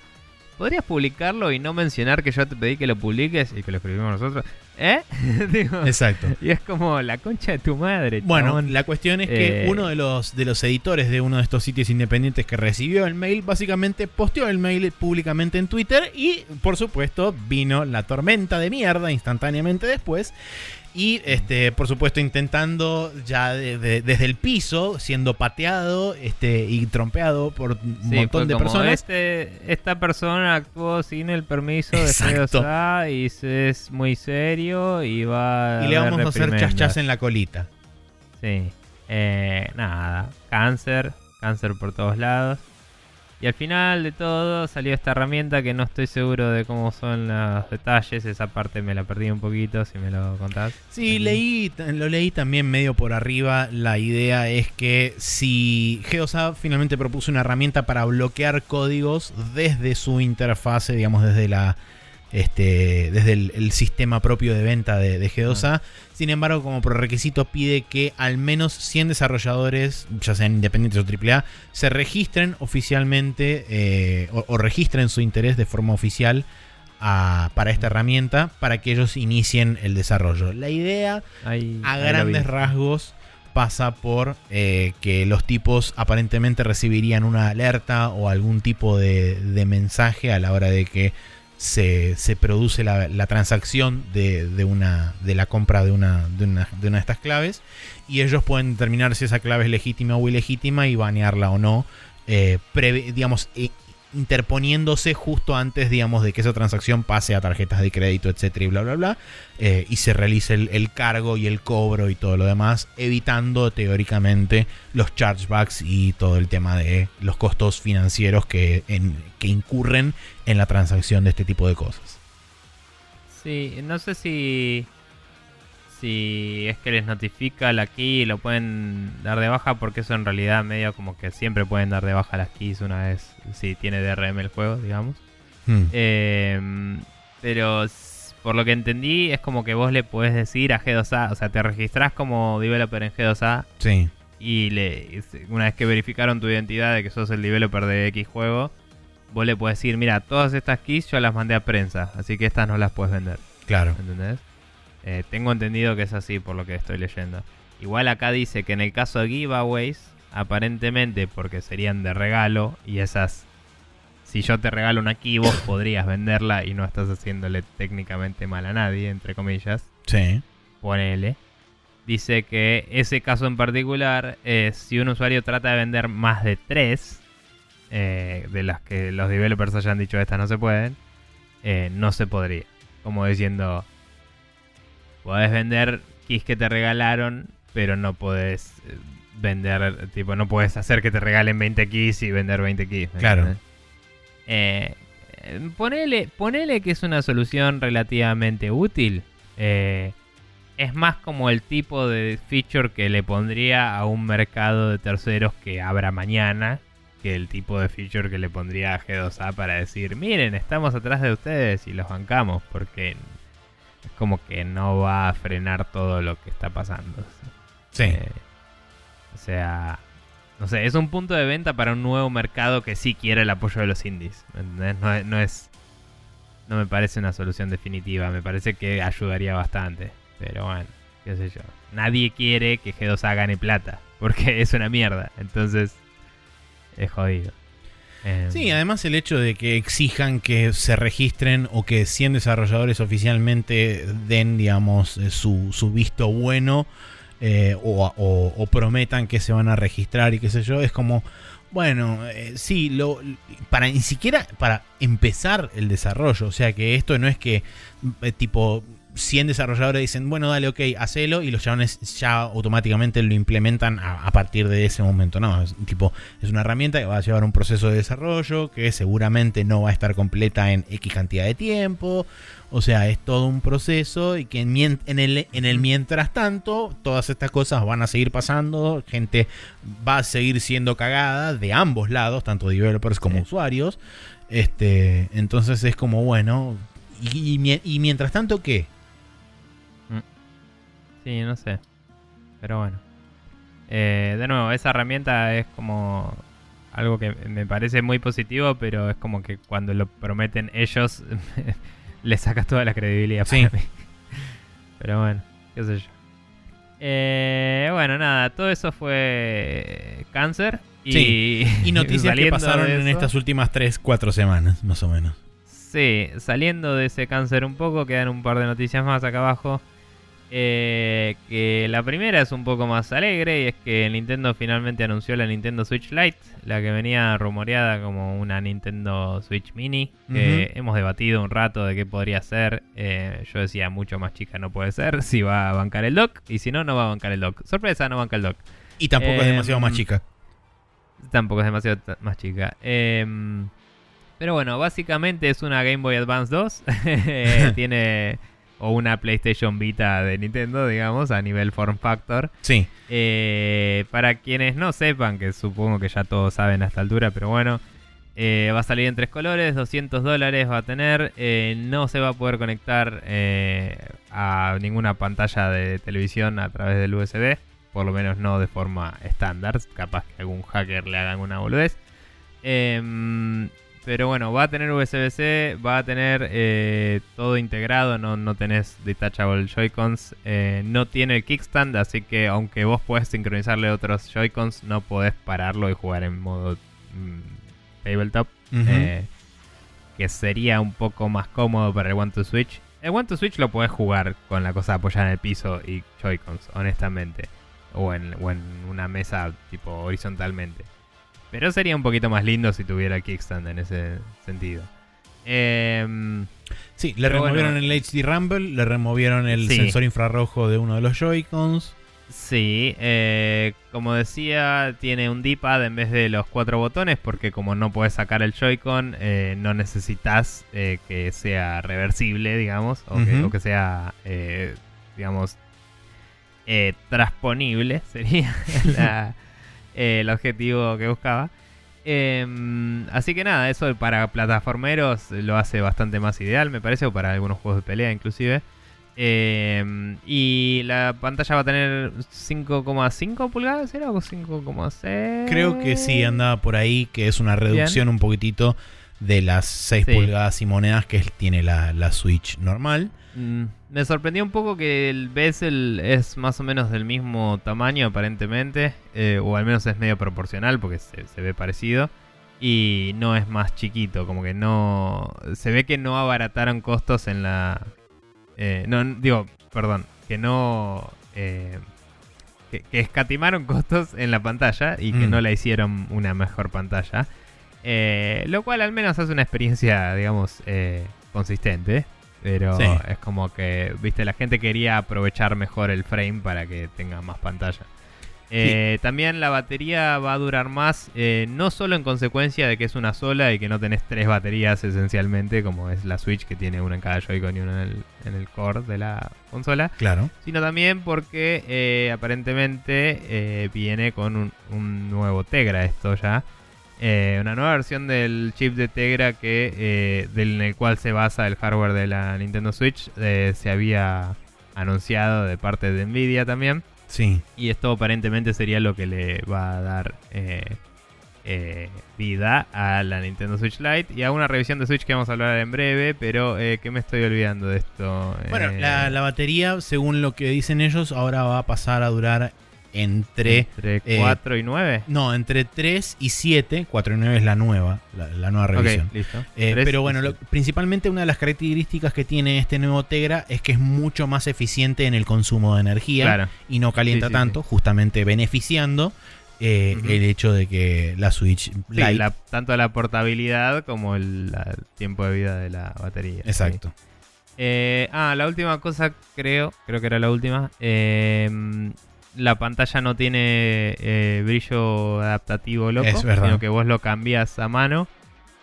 ¿Podrías publicarlo y no mencionar que yo te pedí que lo publiques y que lo escribimos nosotros? ¿Eh? Exacto. Y es como la concha de tu madre. Bueno, la cuestión es que eh, uno de los, de los editores de uno de estos sitios independientes que recibió el mail, básicamente posteó el mail públicamente en Twitter y, por supuesto, vino la tormenta de mierda instantáneamente después. Y este, por supuesto, intentando ya desde el piso, siendo pateado este, y trompeado por un montón de personas. Este, esta persona actuó sin el permiso de CSA y es muy serio y va Y le vamos a hacer chachas en la colita. Sí. Eh, nada. Cáncer. Cáncer por todos lados. Y al final de todo salió esta herramienta que no estoy seguro de cómo son los detalles. Esa parte me la perdí un poquito, si me lo contás. Sí, leí, lo leí también medio por arriba. La idea es que si GeoSA finalmente propuso una herramienta para bloquear códigos desde su interfase, digamos desde la este, desde el, sistema propio de venta de, de G2A. Sin embargo, como por requisito pide que al menos 100 desarrolladores, ya sean independientes o AAA, se registren oficialmente eh, o, registren su interés de forma oficial para esta herramienta para que ellos inicien el desarrollo. La idea, a grandes rasgos, pasa por eh, que los tipos aparentemente recibirían una alerta o algún tipo de, de mensaje a la hora de que se, se produce la, transacción de, de, una, de la compra de una, de, una, de una de estas claves y ellos pueden determinar si esa clave es legítima o ilegítima y banearla o no, eh, digamos, eh, interponiéndose justo antes, digamos, de que esa transacción pase a tarjetas de crédito, etcétera, y bla, bla, bla, eh, y se realice el, cargo y el cobro y todo lo demás, evitando teóricamente los chargebacks y todo el tema de los costos financieros que, que incurren en la transacción de este tipo de cosas. Sí, no sé si si es que les notifica la key y lo pueden dar de baja porque eso en realidad medio como que siempre pueden dar de baja las keys una vez si tiene DRM el juego, digamos. Hmm. Em, pero por lo que entendí, es como que vos le podés decir a G2A, o sea, te registrás como developer en G2A Sí. y le, una vez que verificaron tu identidad de que sos el developer de X juego, vos le podés decir, mira, todas estas keys yo las mandé a prensa, así que estas no las puedes vender. Claro. ¿Entendés? Eh, tengo entendido que es así por lo que estoy leyendo. Igual acá dice que en el caso de giveaways, aparentemente porque serían de regalo y esas... Si yo te regalo una key, vos podrías venderla y no estás haciéndole técnicamente mal a nadie, entre comillas. Sí. Ponele. Dice que ese caso en particular, eh, si un usuario trata de vender más de tres, eh, de las que los developers hayan dicho estas no se pueden, eh, no se podría. Como diciendo, podés vender keys que te regalaron, pero no podés eh, vender, tipo, no puedes hacer que te regalen 20 keys y vender 20 keys. ¿me Claro. Eh, eh, ponele, ponele que es una solución relativamente útil. Eh, es más como el tipo de feature que le pondría a un mercado de terceros que abra mañana que el tipo de feature que le pondría a G2A para decir, miren, estamos atrás de ustedes y los bancamos, porque es como que no va a frenar todo lo que está pasando. Sí. Eh, o sea, no sé, es un punto de venta para un nuevo mercado que sí quiere el apoyo de los indies. ¿me entendés? No, es- no es. No me parece una solución definitiva. Me parece que ayudaría bastante. Pero bueno, qué sé yo. Nadie quiere que G2A gane plata. Porque es una mierda. Entonces, es jodido. Em, Sí, además el hecho de que exijan que se registren o que 100 desarrolladores oficialmente den, digamos, eh, su, su visto bueno eh, o, prometan que se van a registrar y qué sé yo, es como, bueno, eh, sí, lo, para ni siquiera para empezar el desarrollo, o sea que esto no es que eh, tipo 100 desarrolladores dicen, bueno, dale, ok, hacelo, y los chavales ya automáticamente lo implementan a, a partir de ese momento. No, es tipo, es una herramienta que va a llevar un proceso de desarrollo que seguramente no va a estar completa en X cantidad de tiempo. O sea, es todo un proceso y que en, el, en el mientras tanto, todas estas cosas van a seguir pasando. Gente va a seguir siendo cagada de ambos lados, tanto developers como Sí. usuarios. Este, entonces es como, bueno, y, y mie- y mientras tanto, ¿qué? Sí, no sé. Pero bueno. Eh, de nuevo, esa herramienta es como algo que me parece muy positivo, pero es como que cuando lo prometen ellos, le sacas toda la credibilidad Sí. para mí. Pero bueno, qué sé yo. Eh, bueno, nada, todo eso fue cáncer. Y, Sí, Y noticias que pasaron en estas últimas 3, 4 semanas, más o menos. Sí, saliendo de ese cáncer un poco, quedan un par de noticias más acá abajo. Eh, que la primera es un poco más alegre y es que Nintendo finalmente anunció la Nintendo Switch Lite, la que venía rumoreada como una Nintendo Switch Mini, que hemos debatido un rato de qué podría ser. Eh, yo decía mucho más chica no puede ser, si va a bancar el dock y si no, no va a bancar el dock. Sorpresa, no banca el dock. Y tampoco es Em, demasiado más chica. Tampoco es demasiado más chica. Pero bueno, básicamente es una Game Boy Advance 2. Eh, Tiene. O una PlayStation Vita de Nintendo, digamos, a nivel form factor. Sí. Eh, para quienes no sepan, que supongo que ya todos saben a esta altura, pero bueno. eh, va a salir en tres colores, 200 dólares va a tener. eh, no se va a poder conectar a ninguna pantalla de televisión a través del USB. Por lo menos no de forma estándar. Capaz que algún hacker le haga una boludez. Pero bueno, va a tener USB-C, va a tener eh, todo integrado, no, no tenés detachable Joy-Cons, eh, no tiene el kickstand, así que aunque vos podés sincronizarle otros Joy-Cons, no podés pararlo y jugar en modo mm, tabletop, eh, que sería un poco más cómodo para el One to Switch. El One to Switch lo podés jugar con la cosa apoyada en el piso y Joy-Cons, honestamente, o en, o en una mesa tipo horizontalmente. Pero sería un poquito más lindo si tuviera kickstand en ese sentido. Em, Sí, le removieron bueno. el HD Rumble, le removieron el Sí. sensor infrarrojo de uno de los Joy-Cons. sí, eh, como decía, tiene un D-pad en vez de los cuatro botones porque como no puedes sacar el Joy-Con, eh, no necesitas eh, que sea reversible, digamos, o, que, o que sea, digamos, transponible, sería la- eh, el objetivo que buscaba. Em, así que nada, eso para plataformeros lo hace bastante más ideal, me parece, o para algunos juegos de pelea inclusive. Em, y la pantalla va a tener 5,5 pulgadas, ¿era? ¿O 5,6? Creo que sí, andaba por ahí, que es una reducción un poquitito de las 6 Sí. pulgadas y monedas que tiene la, la Switch normal. Mm, me sorprendió un poco que el bezel es más o menos del mismo tamaño aparentemente, eh, o al menos es medio proporcional porque se, se ve parecido. Y no es más chiquito, como que no... Se ve que no abarataron costos en la... eh, no, digo, perdón, que no... eh, que, que escatimaron costos en la pantalla y que Mm. no la hicieron una mejor pantalla. Lo cual al menos hace una experiencia, digamos, eh, consistente. Pero Sí. es como que, viste, la gente quería aprovechar mejor el frame para que tenga más pantalla. Eh, También la batería va a durar más, eh, no solo en consecuencia de que es una sola y que no tenés tres baterías esencialmente, como es la Switch que tiene una en cada Joy-Con y una en el, en el core de la consola, Claro. sino también porque eh, aparentemente eh, viene con un, un nuevo Tegra esto ya. Eh, una nueva versión del chip de Tegra que eh, del en el cual se basa el hardware de la Nintendo Switch eh, se había anunciado de parte de Nvidia también Sí. y esto aparentemente sería lo que le va a dar eh, eh, vida a la Nintendo Switch Lite y a una revisión de Switch que vamos a hablar en breve pero eh, que me estoy olvidando de esto Bueno, Eh, la, la batería, según lo que dicen ellos, ahora va a pasar a durar entre... Entre eh, 4 y 9. No, entre 3 y 7. 4 y 9 es la nueva, la, la nueva revisión. Listo. Eh, pero bueno, lo- principalmente una de las características que tiene este nuevo Tegra es que es mucho más eficiente en el consumo de energía Claro. y no calienta Sí, sí, tanto, justamente beneficiando eh, el hecho de que la Switch Sí, Lite... la- tanto la portabilidad como el, la- el tiempo de vida de la batería. Exacto. Sí. Eh, ah, la última cosa, creo, creo que era la última. eh, la pantalla no tiene eh, brillo adaptativo loco, Es verdad. sino que vos lo cambias a mano.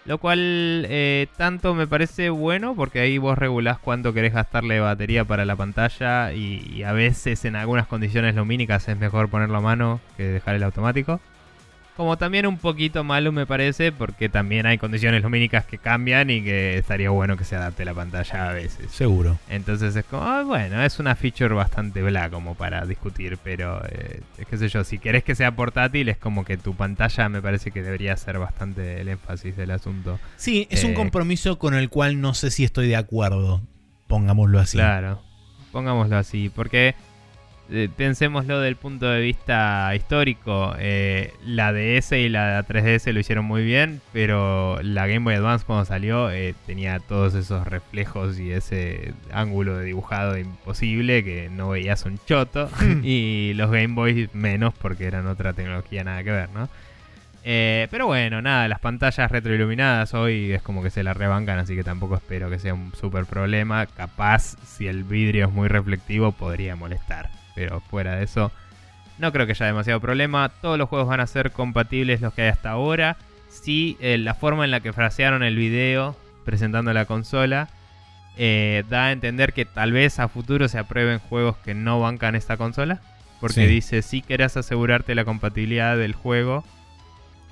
Lo cual eh, tanto me parece bueno porque ahí vos regulás cuánto querés gastarle de batería para la pantalla y, y a veces en algunas condiciones lumínicas es mejor ponerlo a mano que dejar el automático. Como también un poquito malo me parece porque también hay condiciones lumínicas que cambian y que estaría bueno que se adapte la pantalla a veces. Seguro. Entonces es como, ah, bueno, es una feature bastante bla como para discutir, pero eh, qué sé yo, si querés que sea portátil es como que tu pantalla me parece que debería ser bastante el énfasis del asunto. Sí, es un Eh, compromiso con el cual no sé si estoy de acuerdo, pongámoslo así. Claro, pongámoslo así, porque eh, pensémoslo del punto de vista histórico, eh, la DS y la 3DS lo hicieron muy bien, pero la Game Boy Advance cuando salió eh, tenía todos esos reflejos y ese ángulo de dibujado imposible que no veías un choto, y los Game Boy menos porque eran otra tecnología nada que ver, ¿no? Eh, pero bueno, nada, las pantallas retroiluminadas hoy es como que se la rebancan, así que tampoco espero que sea un super problema. Capaz, si el vidrio es muy reflectivo, podría molestar. Pero fuera de eso, no creo que haya demasiado problema. Todos los juegos van a ser compatibles los que hay hasta ahora. Sí, eh, la forma en la que frasearon el video presentando la consola eh, da a entender que tal vez a futuro se aprueben juegos que no bancan esta consola. Porque Sí. dice, si querés asegurarte la compatibilidad del juego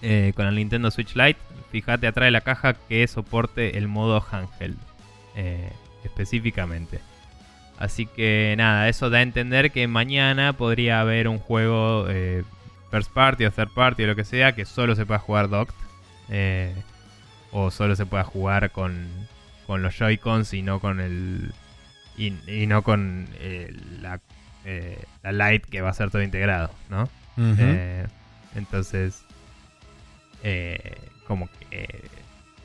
eh, con el Nintendo Switch Lite, fíjate atrás de la caja que soporte el modo handheld específicamente. Así que nada, eso da a entender que mañana podría haber un juego eh, first party o third party o lo que sea que solo se pueda jugar docked. eh, o solo se pueda jugar con, con los Joy-Cons y no con el. Y, y no con eh, la, eh, la Lite que va a ser todo integrado, ¿no? Eh, entonces, eh, como que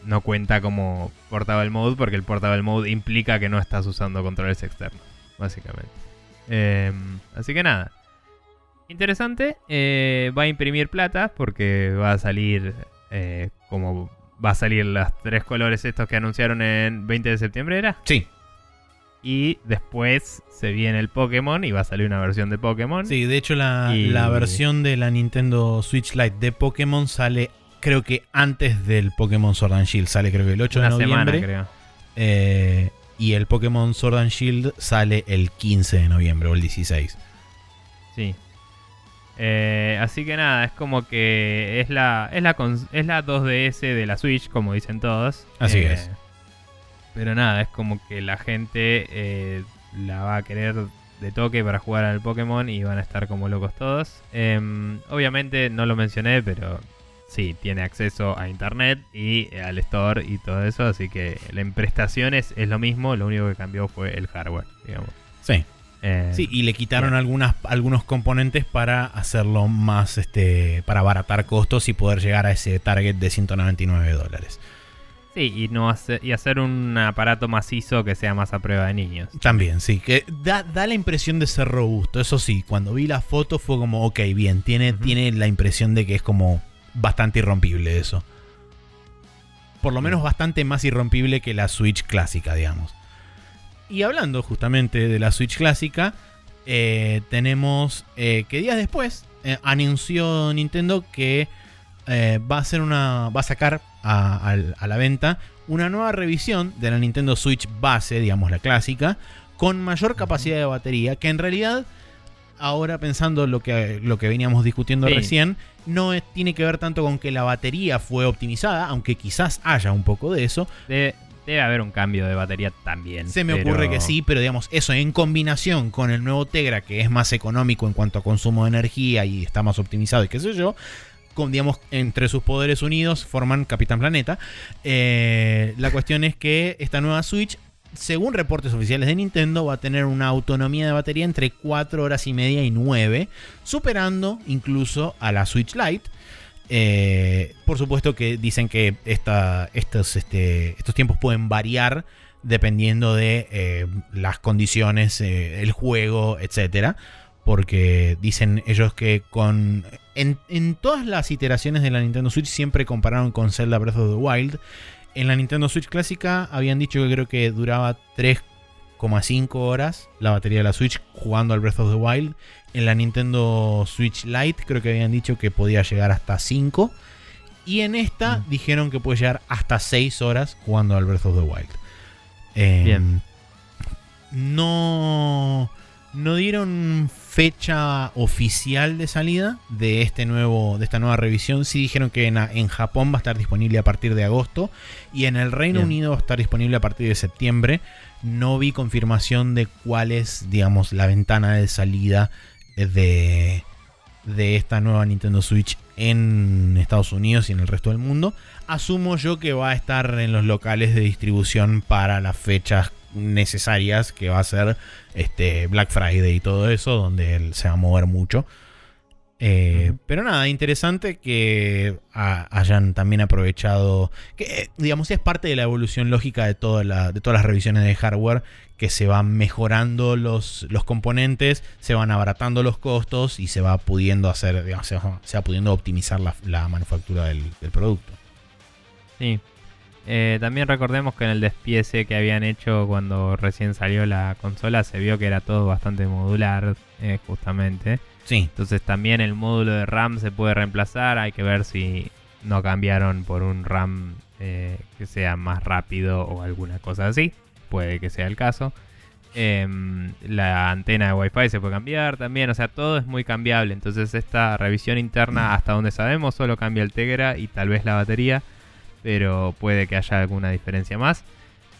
no cuenta como portable mode porque el portable mode implica que no estás usando controles externos, básicamente. Eh, así que nada. Interesante. eh, va a imprimir plata porque va a salir eh, como va a salir los tres colores estos que anunciaron en 20 de septiembre, ¿era? Sí, Y después se viene el Pokémon y va a salir una versión de Pokémon. sí, de hecho la, Y- la versión de la Nintendo Switch Lite de Pokémon sale creo que antes del Pokémon Sword and Shield, sale creo que el 8 una de noviembre. semana, creo. Eh, y el Pokémon Sword and Shield sale el 15 de noviembre o el 16. Sí. Eh, así que nada, es como que es la, es la, es la 2DS de la Switch, como dicen todos. Así Eh, es. Pero nada, es como que la gente eh, la va a querer de toque para jugar al Pokémon y van a estar como locos todos. Em, obviamente no lo mencioné, pero sí, tiene acceso a internet y eh, al store y todo eso, así que en prestaciones es lo mismo, lo único que cambió fue el hardware, digamos. Sí. Eh, Sí, y le quitaron algunas, algunos componentes para hacerlo más, este, para abaratar costos y poder llegar a ese target de 199 dólares. Sí, y, no hace- y hacer un aparato macizo que sea más a prueba de niños. También, sí, que da, da la impresión de ser robusto. Eso sí, cuando vi la foto fue como, ok, bien, tiene, tiene la impresión de que es como bastante irrompible eso. Por lo menos bastante más irrompible que la Switch clásica, digamos. Y hablando justamente de la Switch clásica, eh, tenemos eh, que días después eh, anunció Nintendo que va a hacer una. va a sacar a, a la venta una nueva revisión de la Nintendo Switch base, digamos la clásica, con mayor capacidad de batería, que en realidad, ahora pensando lo que, lo que veníamos discutiendo Sí. recién, no es- tiene que ver tanto con que la batería fue optimizada, aunque quizás haya un poco de eso. Debe, debe haber un cambio de batería también. Se me pero- ocurre que sí, pero digamos, eso en combinación con el nuevo Tegra, que es más económico en cuanto a consumo de energía y está más optimizado y qué sé yo, con, digamos, entre sus poderes unidos forman Capitán Planeta. Eh, la cuestión es que esta nueva Switch, según reportes oficiales de Nintendo, va a tener una autonomía de batería entre 4 horas y media y 9, superando incluso a la Switch Lite. Eh, por supuesto que dicen que estos, este, estos tiempos pueden variar dependiendo de eh, las condiciones, eh, el juego, etcétera. Porque dicen ellos que con. En, en todas las iteraciones de la Nintendo Switch siempre compararon con Zelda Breath of the Wild. En la Nintendo Switch clásica habían dicho que creo que duraba 3,5 horas la batería de la Switch jugando al Breath of the Wild. En la Nintendo Switch Lite creo que habían dicho que podía llegar hasta 5. Y en esta Mm. dijeron que puede llegar hasta 6 horas jugando al Breath of the Wild. Eh, Bien. No, no dieron fecha oficial de salida de este nuevo, de esta nueva revisión. Sí dijeron que en, en Japón va a estar disponible a partir de agosto y en el Reino Bien. Unido va a estar disponible a partir de septiembre. No vi confirmación de cuál es, digamos, la ventana de salida de, de esta nueva Nintendo Switch en Estados Unidos y en el resto del mundo. Asumo yo que va a estar en los locales de distribución para las fechas necesarias, que va a ser este Black Friday y todo eso, donde él se va a mover mucho. Eh. Pero nada, interesante que ha- hayan también aprovechado, que eh, digamos es parte de la evolución lógica de, toda la- de todas las revisiones de hardware, que se van mejorando los, los componentes, se van abaratando los costos y se va pudiendo hacer, digamos, se va, se va pudiendo optimizar la, la manufactura del, del producto. Sí. Eh, también recordemos que en el despiece que habían hecho cuando recién salió la consola se vio que era todo bastante modular, eh, justamente. Sí, Entonces también el módulo de RAM se puede reemplazar. Hay que ver si no cambiaron por un RAM eh, que sea más rápido o alguna cosa así. Puede que sea el caso. Em, la antena de Wi-Fi se puede cambiar también. O sea, todo es muy cambiable. Entonces esta revisión interna, hasta donde sabemos, solo cambia el Tegra y tal vez la batería. Pero puede que haya alguna diferencia más.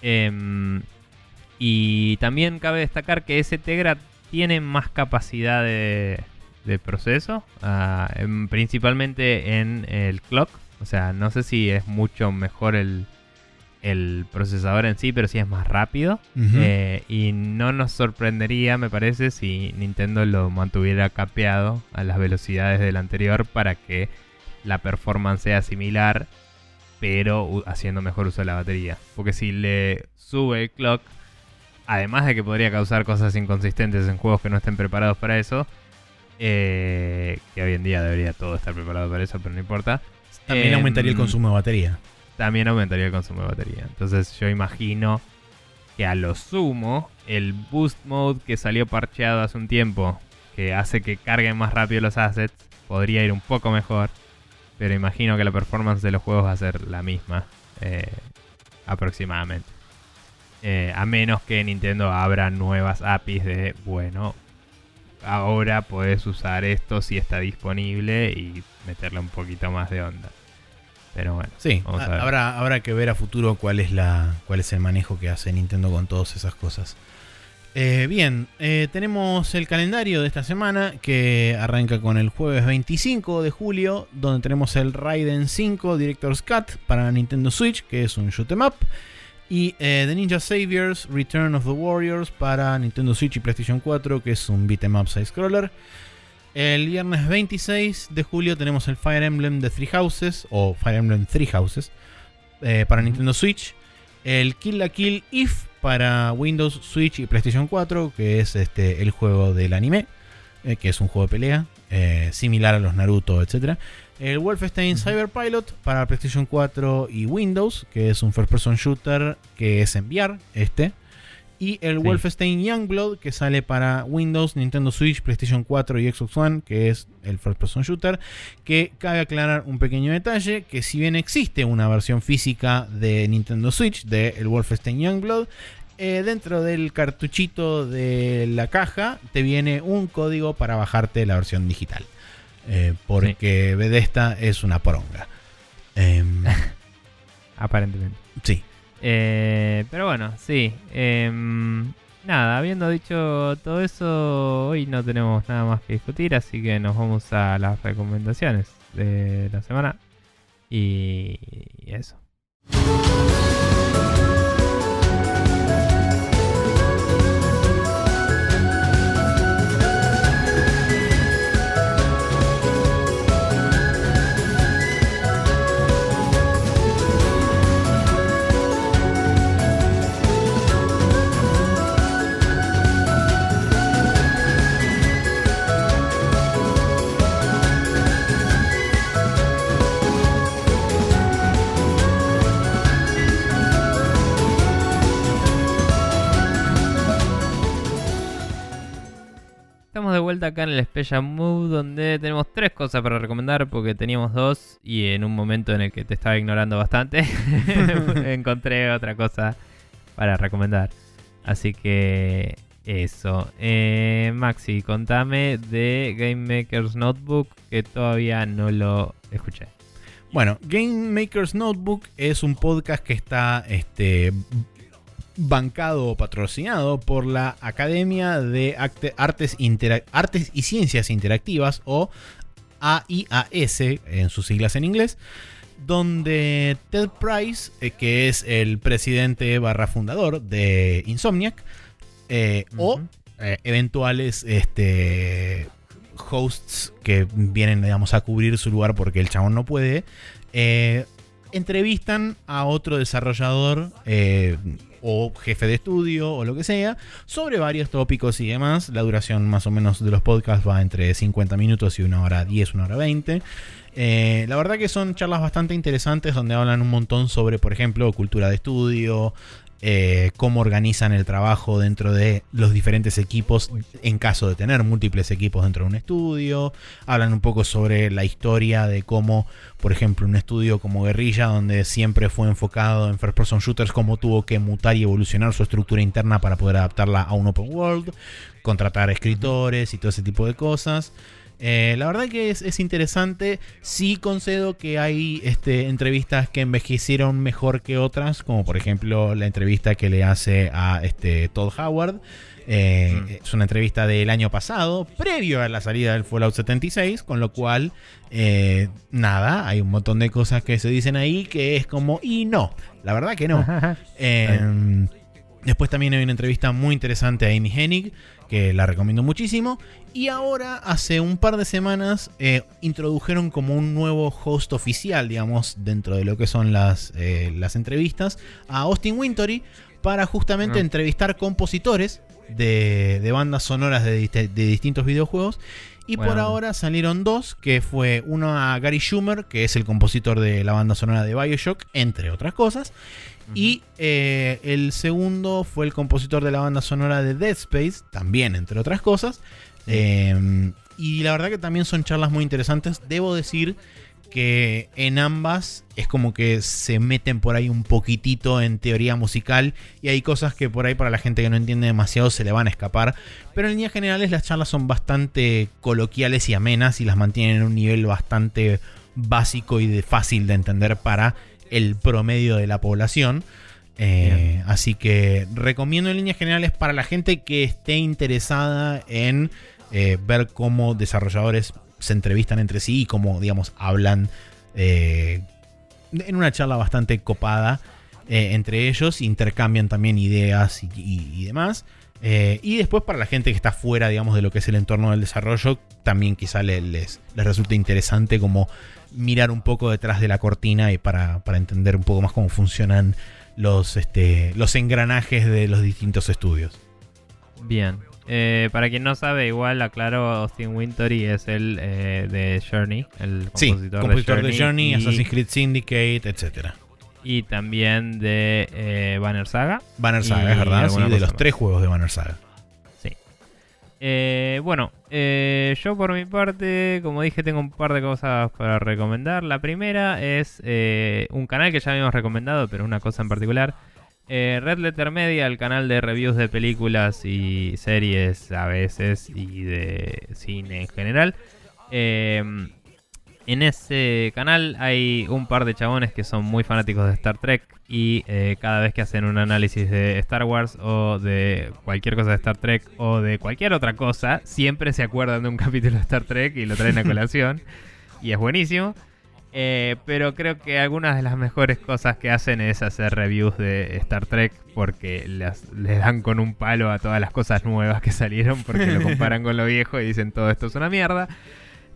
Em, y también cabe destacar que ese Tegra tiene más capacidad de, de proceso, ah, principalmente en el clock. O sea, no sé si es mucho mejor el, el procesador en sí, pero sí es más rápido. Eh, y no nos sorprendería, me parece, si Nintendo lo mantuviera capeado a las velocidades del anterior para que la performance sea similar, pero haciendo mejor uso de la batería. Porque si le sube el clock, además de que podría causar cosas inconsistentes en juegos que no estén preparados para eso, eh, que hoy en día debería todo estar preparado para eso, pero no importa. también em, aumentaría el consumo de batería. también aumentaría el consumo de batería. Entonces yo imagino que a lo sumo el boost mode que salió parcheado hace un tiempo, que hace que carguen más rápido los assets, podría ir un poco mejor. Pero imagino que la performance de los juegos va a ser la misma, eh, aproximadamente. Eh, a menos que Nintendo abra nuevas APIs de, bueno, ahora podés usar esto si está disponible y meterle un poquito más de onda. Pero bueno. Sí, habrá, habrá que ver a futuro cuál es, la, cuál es el manejo que hace Nintendo con todas esas cosas. Eh, bien, eh, tenemos el calendario de esta semana que arranca con el jueves 25 de julio, donde tenemos el Raiden 5 Director's Cut para Nintendo Switch, que es un shoot 'em up, y eh, The Ninja Saviors Return of the Warriors para Nintendo Switch y PlayStation 4, que es un beat'em up side scroller. El viernes 26 de julio tenemos el Fire Emblem de Three Houses, o Fire Emblem Three Houses, para Nintendo Switch. El Kill la Kill If para Windows, Switch y PlayStation 4, que es este, el juego del anime, eh, que es un juego de pelea, eh, similar a los Naruto, etc. El Wolfenstein Cyber Pilot para PlayStation 4 y Windows, que es un first person shooter que es enviar este. Y el Wolfenstein Youngblood, que sale para Windows, Nintendo Switch, PlayStation 4 y Xbox One, que es el First Person Shooter. Que cabe aclarar un pequeño detalle, que si bien existe una versión física de Nintendo Switch de el Wolfenstein Youngblood, eh, dentro del cartuchito de la caja te viene un código para bajarte la versión digital. Eh, porque Bethesda es una poronga. Em, Aparentemente. Sí. Eh, pero bueno, sí. Em, nada, habiendo dicho todo eso, hoy no tenemos nada más que discutir, así que nos vamos a las recomendaciones de la semana. Y eso. Estamos de vuelta acá en el Special Move donde tenemos tres cosas para recomendar porque teníamos dos y en un momento en el que te estaba ignorando bastante encontré otra cosa para recomendar. Así que eso. Eh, Maxi, contame de Game Maker's Notebook que todavía no lo escuché. Bueno, Game Maker's Notebook es un podcast que está este, bancado o patrocinado por la Academia de Artes, Artes y Ciencias Interactivas o AIAS en sus siglas en inglés, donde Ted Price, eh, que es el presidente barra fundador de Insomniac, eh, o eh, eventuales este, hosts que vienen digamos, a cubrir su lugar porque el chabón no puede, entrevistan a otro desarrollador o jefe de estudio o lo que sea, sobre varios tópicos y demás. La duración más o menos de los podcasts va entre 50 minutos y una hora 10, una hora 20. Eh, la verdad que son charlas bastante interesantes donde hablan un montón sobre, por ejemplo, cultura de estudio, eh, cómo organizan el trabajo dentro de los diferentes equipos en caso de tener múltiples equipos dentro de un estudio. Hablan un poco sobre la historia de cómo, por ejemplo, un estudio como Guerrilla, donde siempre fue enfocado en first person shooters, cómo tuvo que mutar y evolucionar su estructura interna para poder adaptarla a un open world, contratar escritores y todo ese tipo de cosas. Eh, la verdad que es, interesante. Sí concedo que hay este, entrevistas que envejecieron mejor que otras, como por ejemplo la entrevista que le hace a este, Todd Howard. Eh. Es una entrevista del año pasado, previo a la salida del Fallout 76, con lo cual, eh, nada, hay un montón de cosas que se dicen ahí que es como, y no, la verdad que no. Em, después también hay una entrevista muy interesante a Amy Hennig, que la recomiendo muchísimo. Y ahora, hace un par de semanas, eh, introdujeron como un nuevo host oficial, digamos, dentro de lo que son las, eh, las entrevistas, a Austin Wintory, para justamente ah. entrevistar compositores de, bandas sonoras de, distintos videojuegos. Y por ahora salieron dos, que fue uno a Gary Schumer, que es el compositor de la banda sonora de Bioshock, entre otras cosas. Y eh, el segundo fue el compositor de la banda sonora de Dead Space, también entre otras cosas. Em, y la verdad que también son charlas muy interesantes. Debo decir que en ambas es como que se meten por ahí un poquitito en teoría musical y hay cosas que por ahí para la gente que no entiende demasiado se le van a escapar. Pero en líneas generales las charlas son bastante coloquiales y amenas y las mantienen en un nivel bastante básico y de fácil de entender para el promedio de la población. Eh, así que recomiendo en líneas generales para la gente que esté interesada en eh, ver cómo desarrolladores se entrevistan entre sí y cómo, digamos, hablan eh, en una charla bastante copada entre ellos, intercambian también ideas y, demás. y después para la gente que está fuera, digamos, de lo que es el entorno del desarrollo, también quizá les, les, resulte interesante como mirar un poco detrás de la cortina y para, para entender un poco más cómo funcionan los, este, los engranajes de los distintos estudios. Bien. Eh, para quien no sabe, igual aclaro, Austin Wintory es el eh, de Journey, el compositor, de Journey, Assassin's Creed Syndicate, etc. Y también de eh, Banner Saga. Banner Saga, es verdad, sí, de los tres juegos de Banner Saga. Eh, bueno, eh, yo por mi parte, como dije, tengo un par de cosas para recomendar. La primera es eh, un canal que ya habíamos recomendado, pero una cosa en particular. Red Letter Media, el canal de reviews de películas y series a veces y de cine en general. En ese canal hay un par de chabones que son muy fanáticos de Star Trek y eh, cada vez que hacen un análisis de Star Wars o de cualquier cosa de Star Trek o de cualquier otra cosa, siempre se acuerdan de un capítulo de Star Trek y lo traen a colación y es buenísimo. Eh, pero creo que algunas de las mejores cosas que hacen es hacer reviews de Star Trek porque les, les dan con un palo a todas las cosas nuevas que salieron porque lo comparan con lo viejo y dicen todo esto es una mierda.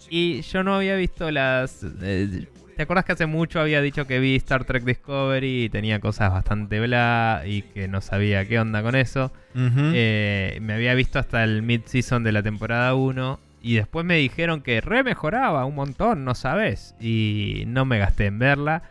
Y yo no había visto las... Eh, ¿Te acuerdas que hace mucho había dicho que vi Star Trek Discovery y tenía cosas bastante bla y que no sabía qué onda con eso? Eh, me había visto hasta el mid-season de la temporada 1 y después me dijeron que re mejoraba un montón, no sabes. Y no me gasté en verla.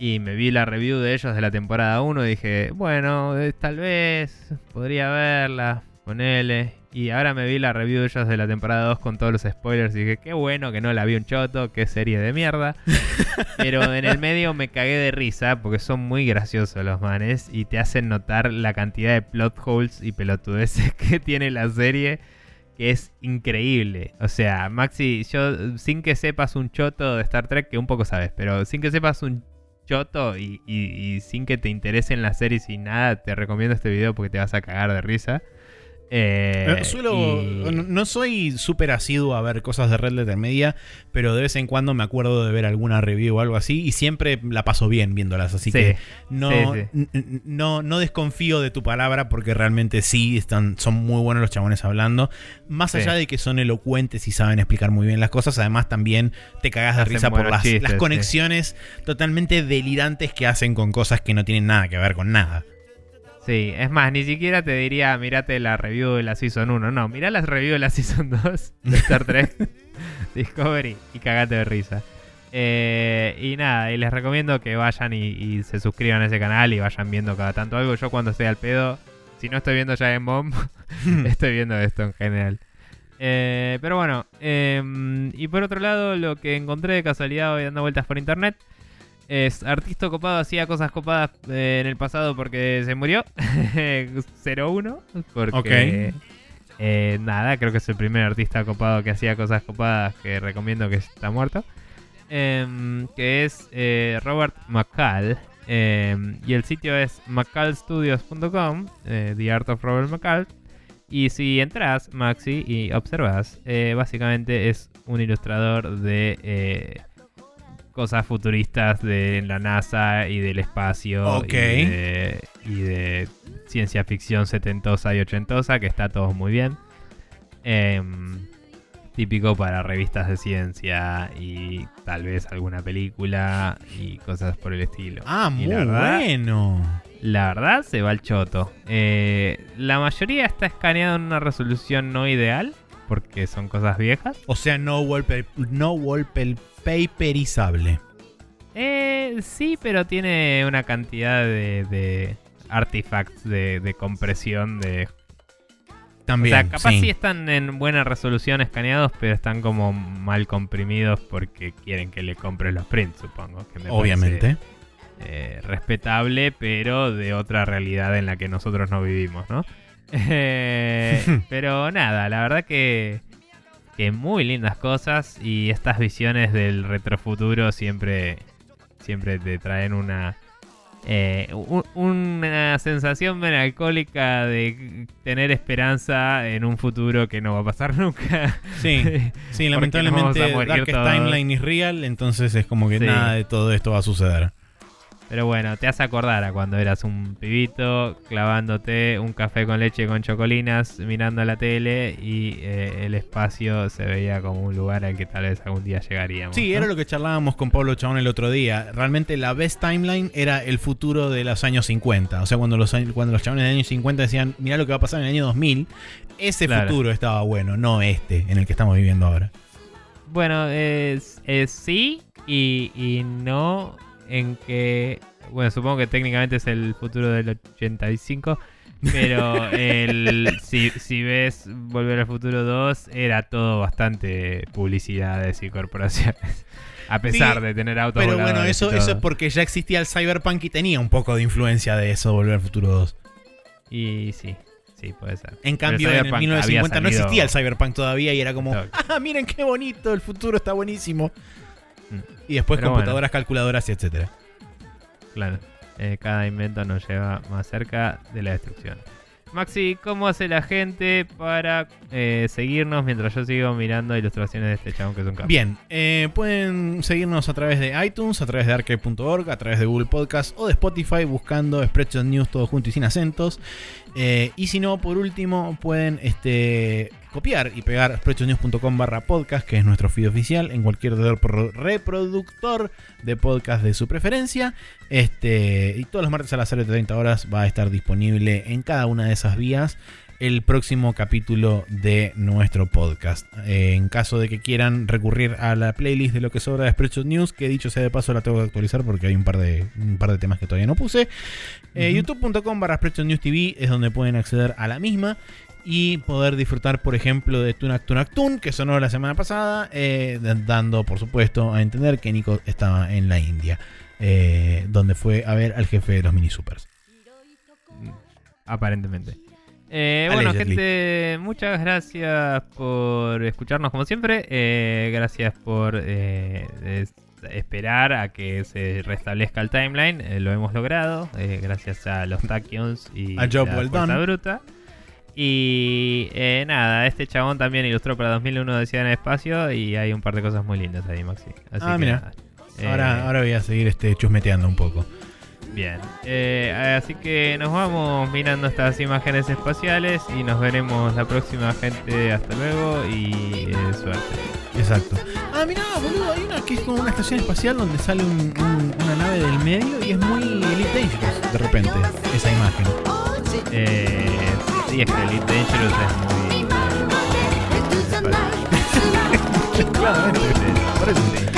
Y me vi la review de ellos de la temporada 1 y dije, bueno, eh, tal vez podría verla, ponele. Y ahora me vi la review de ellos de la temporada 2 con todos los spoilers y dije, qué bueno que no la vi un choto, qué serie de mierda. Pero en el medio me cagué de risa porque son muy graciosos los manes y te hacen notar la cantidad de plot holes y pelotudeces que tiene la serie, que es increíble. O sea, Maxi, yo sin que sepas un choto de Star Trek, que un poco sabes, pero sin que sepas un choto y, y sin que te interesen las series y nada, te recomiendo este video porque te vas a cagar de risa. Eh, eh, no soy súper asiduo a ver cosas de Red Letter Media, pero de vez en cuando me acuerdo de ver alguna review o algo así y siempre la paso bien viéndolas. Así que no, no, no desconfío de tu palabra porque realmente sí están, son muy buenos los chabones hablando. Más allá de que son elocuentes y saben explicar muy bien las cosas, además también te cagas de risa por las, las conexiones totalmente delirantes que hacen con cosas que no tienen nada que ver con nada. Sí, es más, ni siquiera te diría, mirate la review de la Season 1. No, mirá la review de la Season 2 de Star Trek Discovery y cagate de risa. Eh, y nada, y les recomiendo que vayan y, se suscriban a ese canal y vayan viendo cada tanto algo. Yo cuando estoy al pedo, si no estoy viendo ya en Bomb, estoy viendo esto en general. Eh, pero bueno, em, y por otro lado, lo que encontré de casualidad hoy dando vueltas por internet es artista copado, hacía cosas copadas eh, en el pasado porque se murió. 0-1. Porque. Eh, nada, creo que es el primer artista copado que hacía cosas copadas que recomiendo que está muerto. Em, que es eh, Robert McCall. Em, y el sitio es mccallstudios.com, The Art of Robert McCall. Y si entras, Maxi, y observas, básicamente es un ilustrador de cosas futuristas de la NASA y del espacio y, de, ciencia ficción setentosa y ochentosa, que está todo muy bien. Em, típico para revistas de ciencia y tal vez alguna película y cosas por el estilo. Ah, muy bueno. La verdad se va al choto. Eh, la mayoría está escaneado en una resolución no ideal porque son cosas viejas. O sea, no wallpaper, no wallpaperizable. Eh, sí, pero tiene una cantidad de, de artifacts de, compresión de También. o sea, capaz sí. sí. están en buena resolución escaneados, pero están como mal comprimidos porque quieren que le compres los prints, supongo. Que me Obviamente. eh, respetable, pero de otra realidad en la que nosotros no vivimos, ¿no? Eh, pero nada, la verdad que, que muy lindas cosas y estas visiones del retrofuturo siempre, siempre te traen una, eh, un- una sensación melancólica de tener esperanza en un futuro que no va a pasar nunca. Sí, lamentablemente Darkest. Timeline is real, entonces es como que Sí. nada de todo esto va a suceder. Pero bueno, te hace acordar a cuando eras un pibito clavándote un café con leche con chocolinas, mirando la tele y eh, el espacio se veía como un lugar al que tal vez algún día llegaríamos. Sí, ¿no? era lo que charlábamos con Pablo Chabón el otro día. Realmente la best timeline era el futuro de los años 50. O sea, cuando los, cuando los chabones del año 50 decían, mirá lo que va a pasar en el año 2000, ese Claro. futuro estaba bueno, no este en el que estamos viviendo ahora. Bueno, es, es sí y, y no en que... Bueno, supongo que técnicamente es el futuro del 85, pero el, si, si ves Volver al Futuro 2, era todo bastante publicidades y corporaciones. A pesar Sí, de tener autos Pero bueno, eso, eso es porque ya existía el Cyberpunk y tenía un poco de influencia de eso, Volver al Futuro 2. Y sí, sí, puede ser. En cambio, en el Cyberpunk 1950 no había salido- existía el Cyberpunk todavía y era como, ah, miren qué bonito, el futuro está buenísimo. Y después Pero computadoras, calculadoras y etcétera. Claro. Eh, cada invento nos lleva más cerca de la destrucción. Maxi, ¿cómo hace la gente para eh, seguirnos mientras yo sigo mirando ilustraciones de este chabón que es un capo? Bien, eh, pueden seguirnos a través de iTunes, a través de arcade.org, a través de Google Podcast o de Spotify buscando Spreadshot News todo junto y sin acentos. Eh, y si no, por último, pueden este, copiar y pegar spreadshotnews.com barra podcast, que es nuestro feed oficial, en cualquier repro- reproductor de podcast de su preferencia. Este, y todos los martes a las 0.30 horas va a estar disponible en cada una de esas vías el próximo capítulo de nuestro podcast. Eh, en caso de que quieran recurrir a la playlist de lo que sobra de Spreadshot News, que dicho sea de paso la tengo que actualizar porque hay un par de, un par de temas que todavía no puse. Eh, youtube.com barra Spreadshot News TV es donde pueden acceder a la misma y poder disfrutar, por ejemplo, de Tunak Tunak Tun, que sonó la semana pasada, eh, dando, por supuesto, a entender que Nico estaba en la India, eh, donde fue a ver al jefe de los mini supers. Aparentemente. Eh, bueno, gente, muchas gracias por escucharnos como siempre. Eh, gracias por eh, es- esperar a que se restablezca el timeline. Eh, lo hemos logrado. eh, gracias a los Tachyons y A job la well. Bruta. Y eh, nada, este chabón también ilustró para 2001 Decía en el Espacio y hay un par de cosas muy lindas ahí, Maxi. Así Ah, que mira. Ahora, ahora voy a seguir este, chusmeteando un poco. Bien, eh, así que nos vamos mirando estas imágenes espaciales y nos veremos la próxima gente. Hasta luego y eh, suerte. Exacto. Ah, mira, boludo, hay una que es como una estación espacial donde sale un, una nave del medio y es muy Elite Dangerous de repente, esa imagen. Eh, sí, es que Elite Dangerous es muy... Eh, por eso.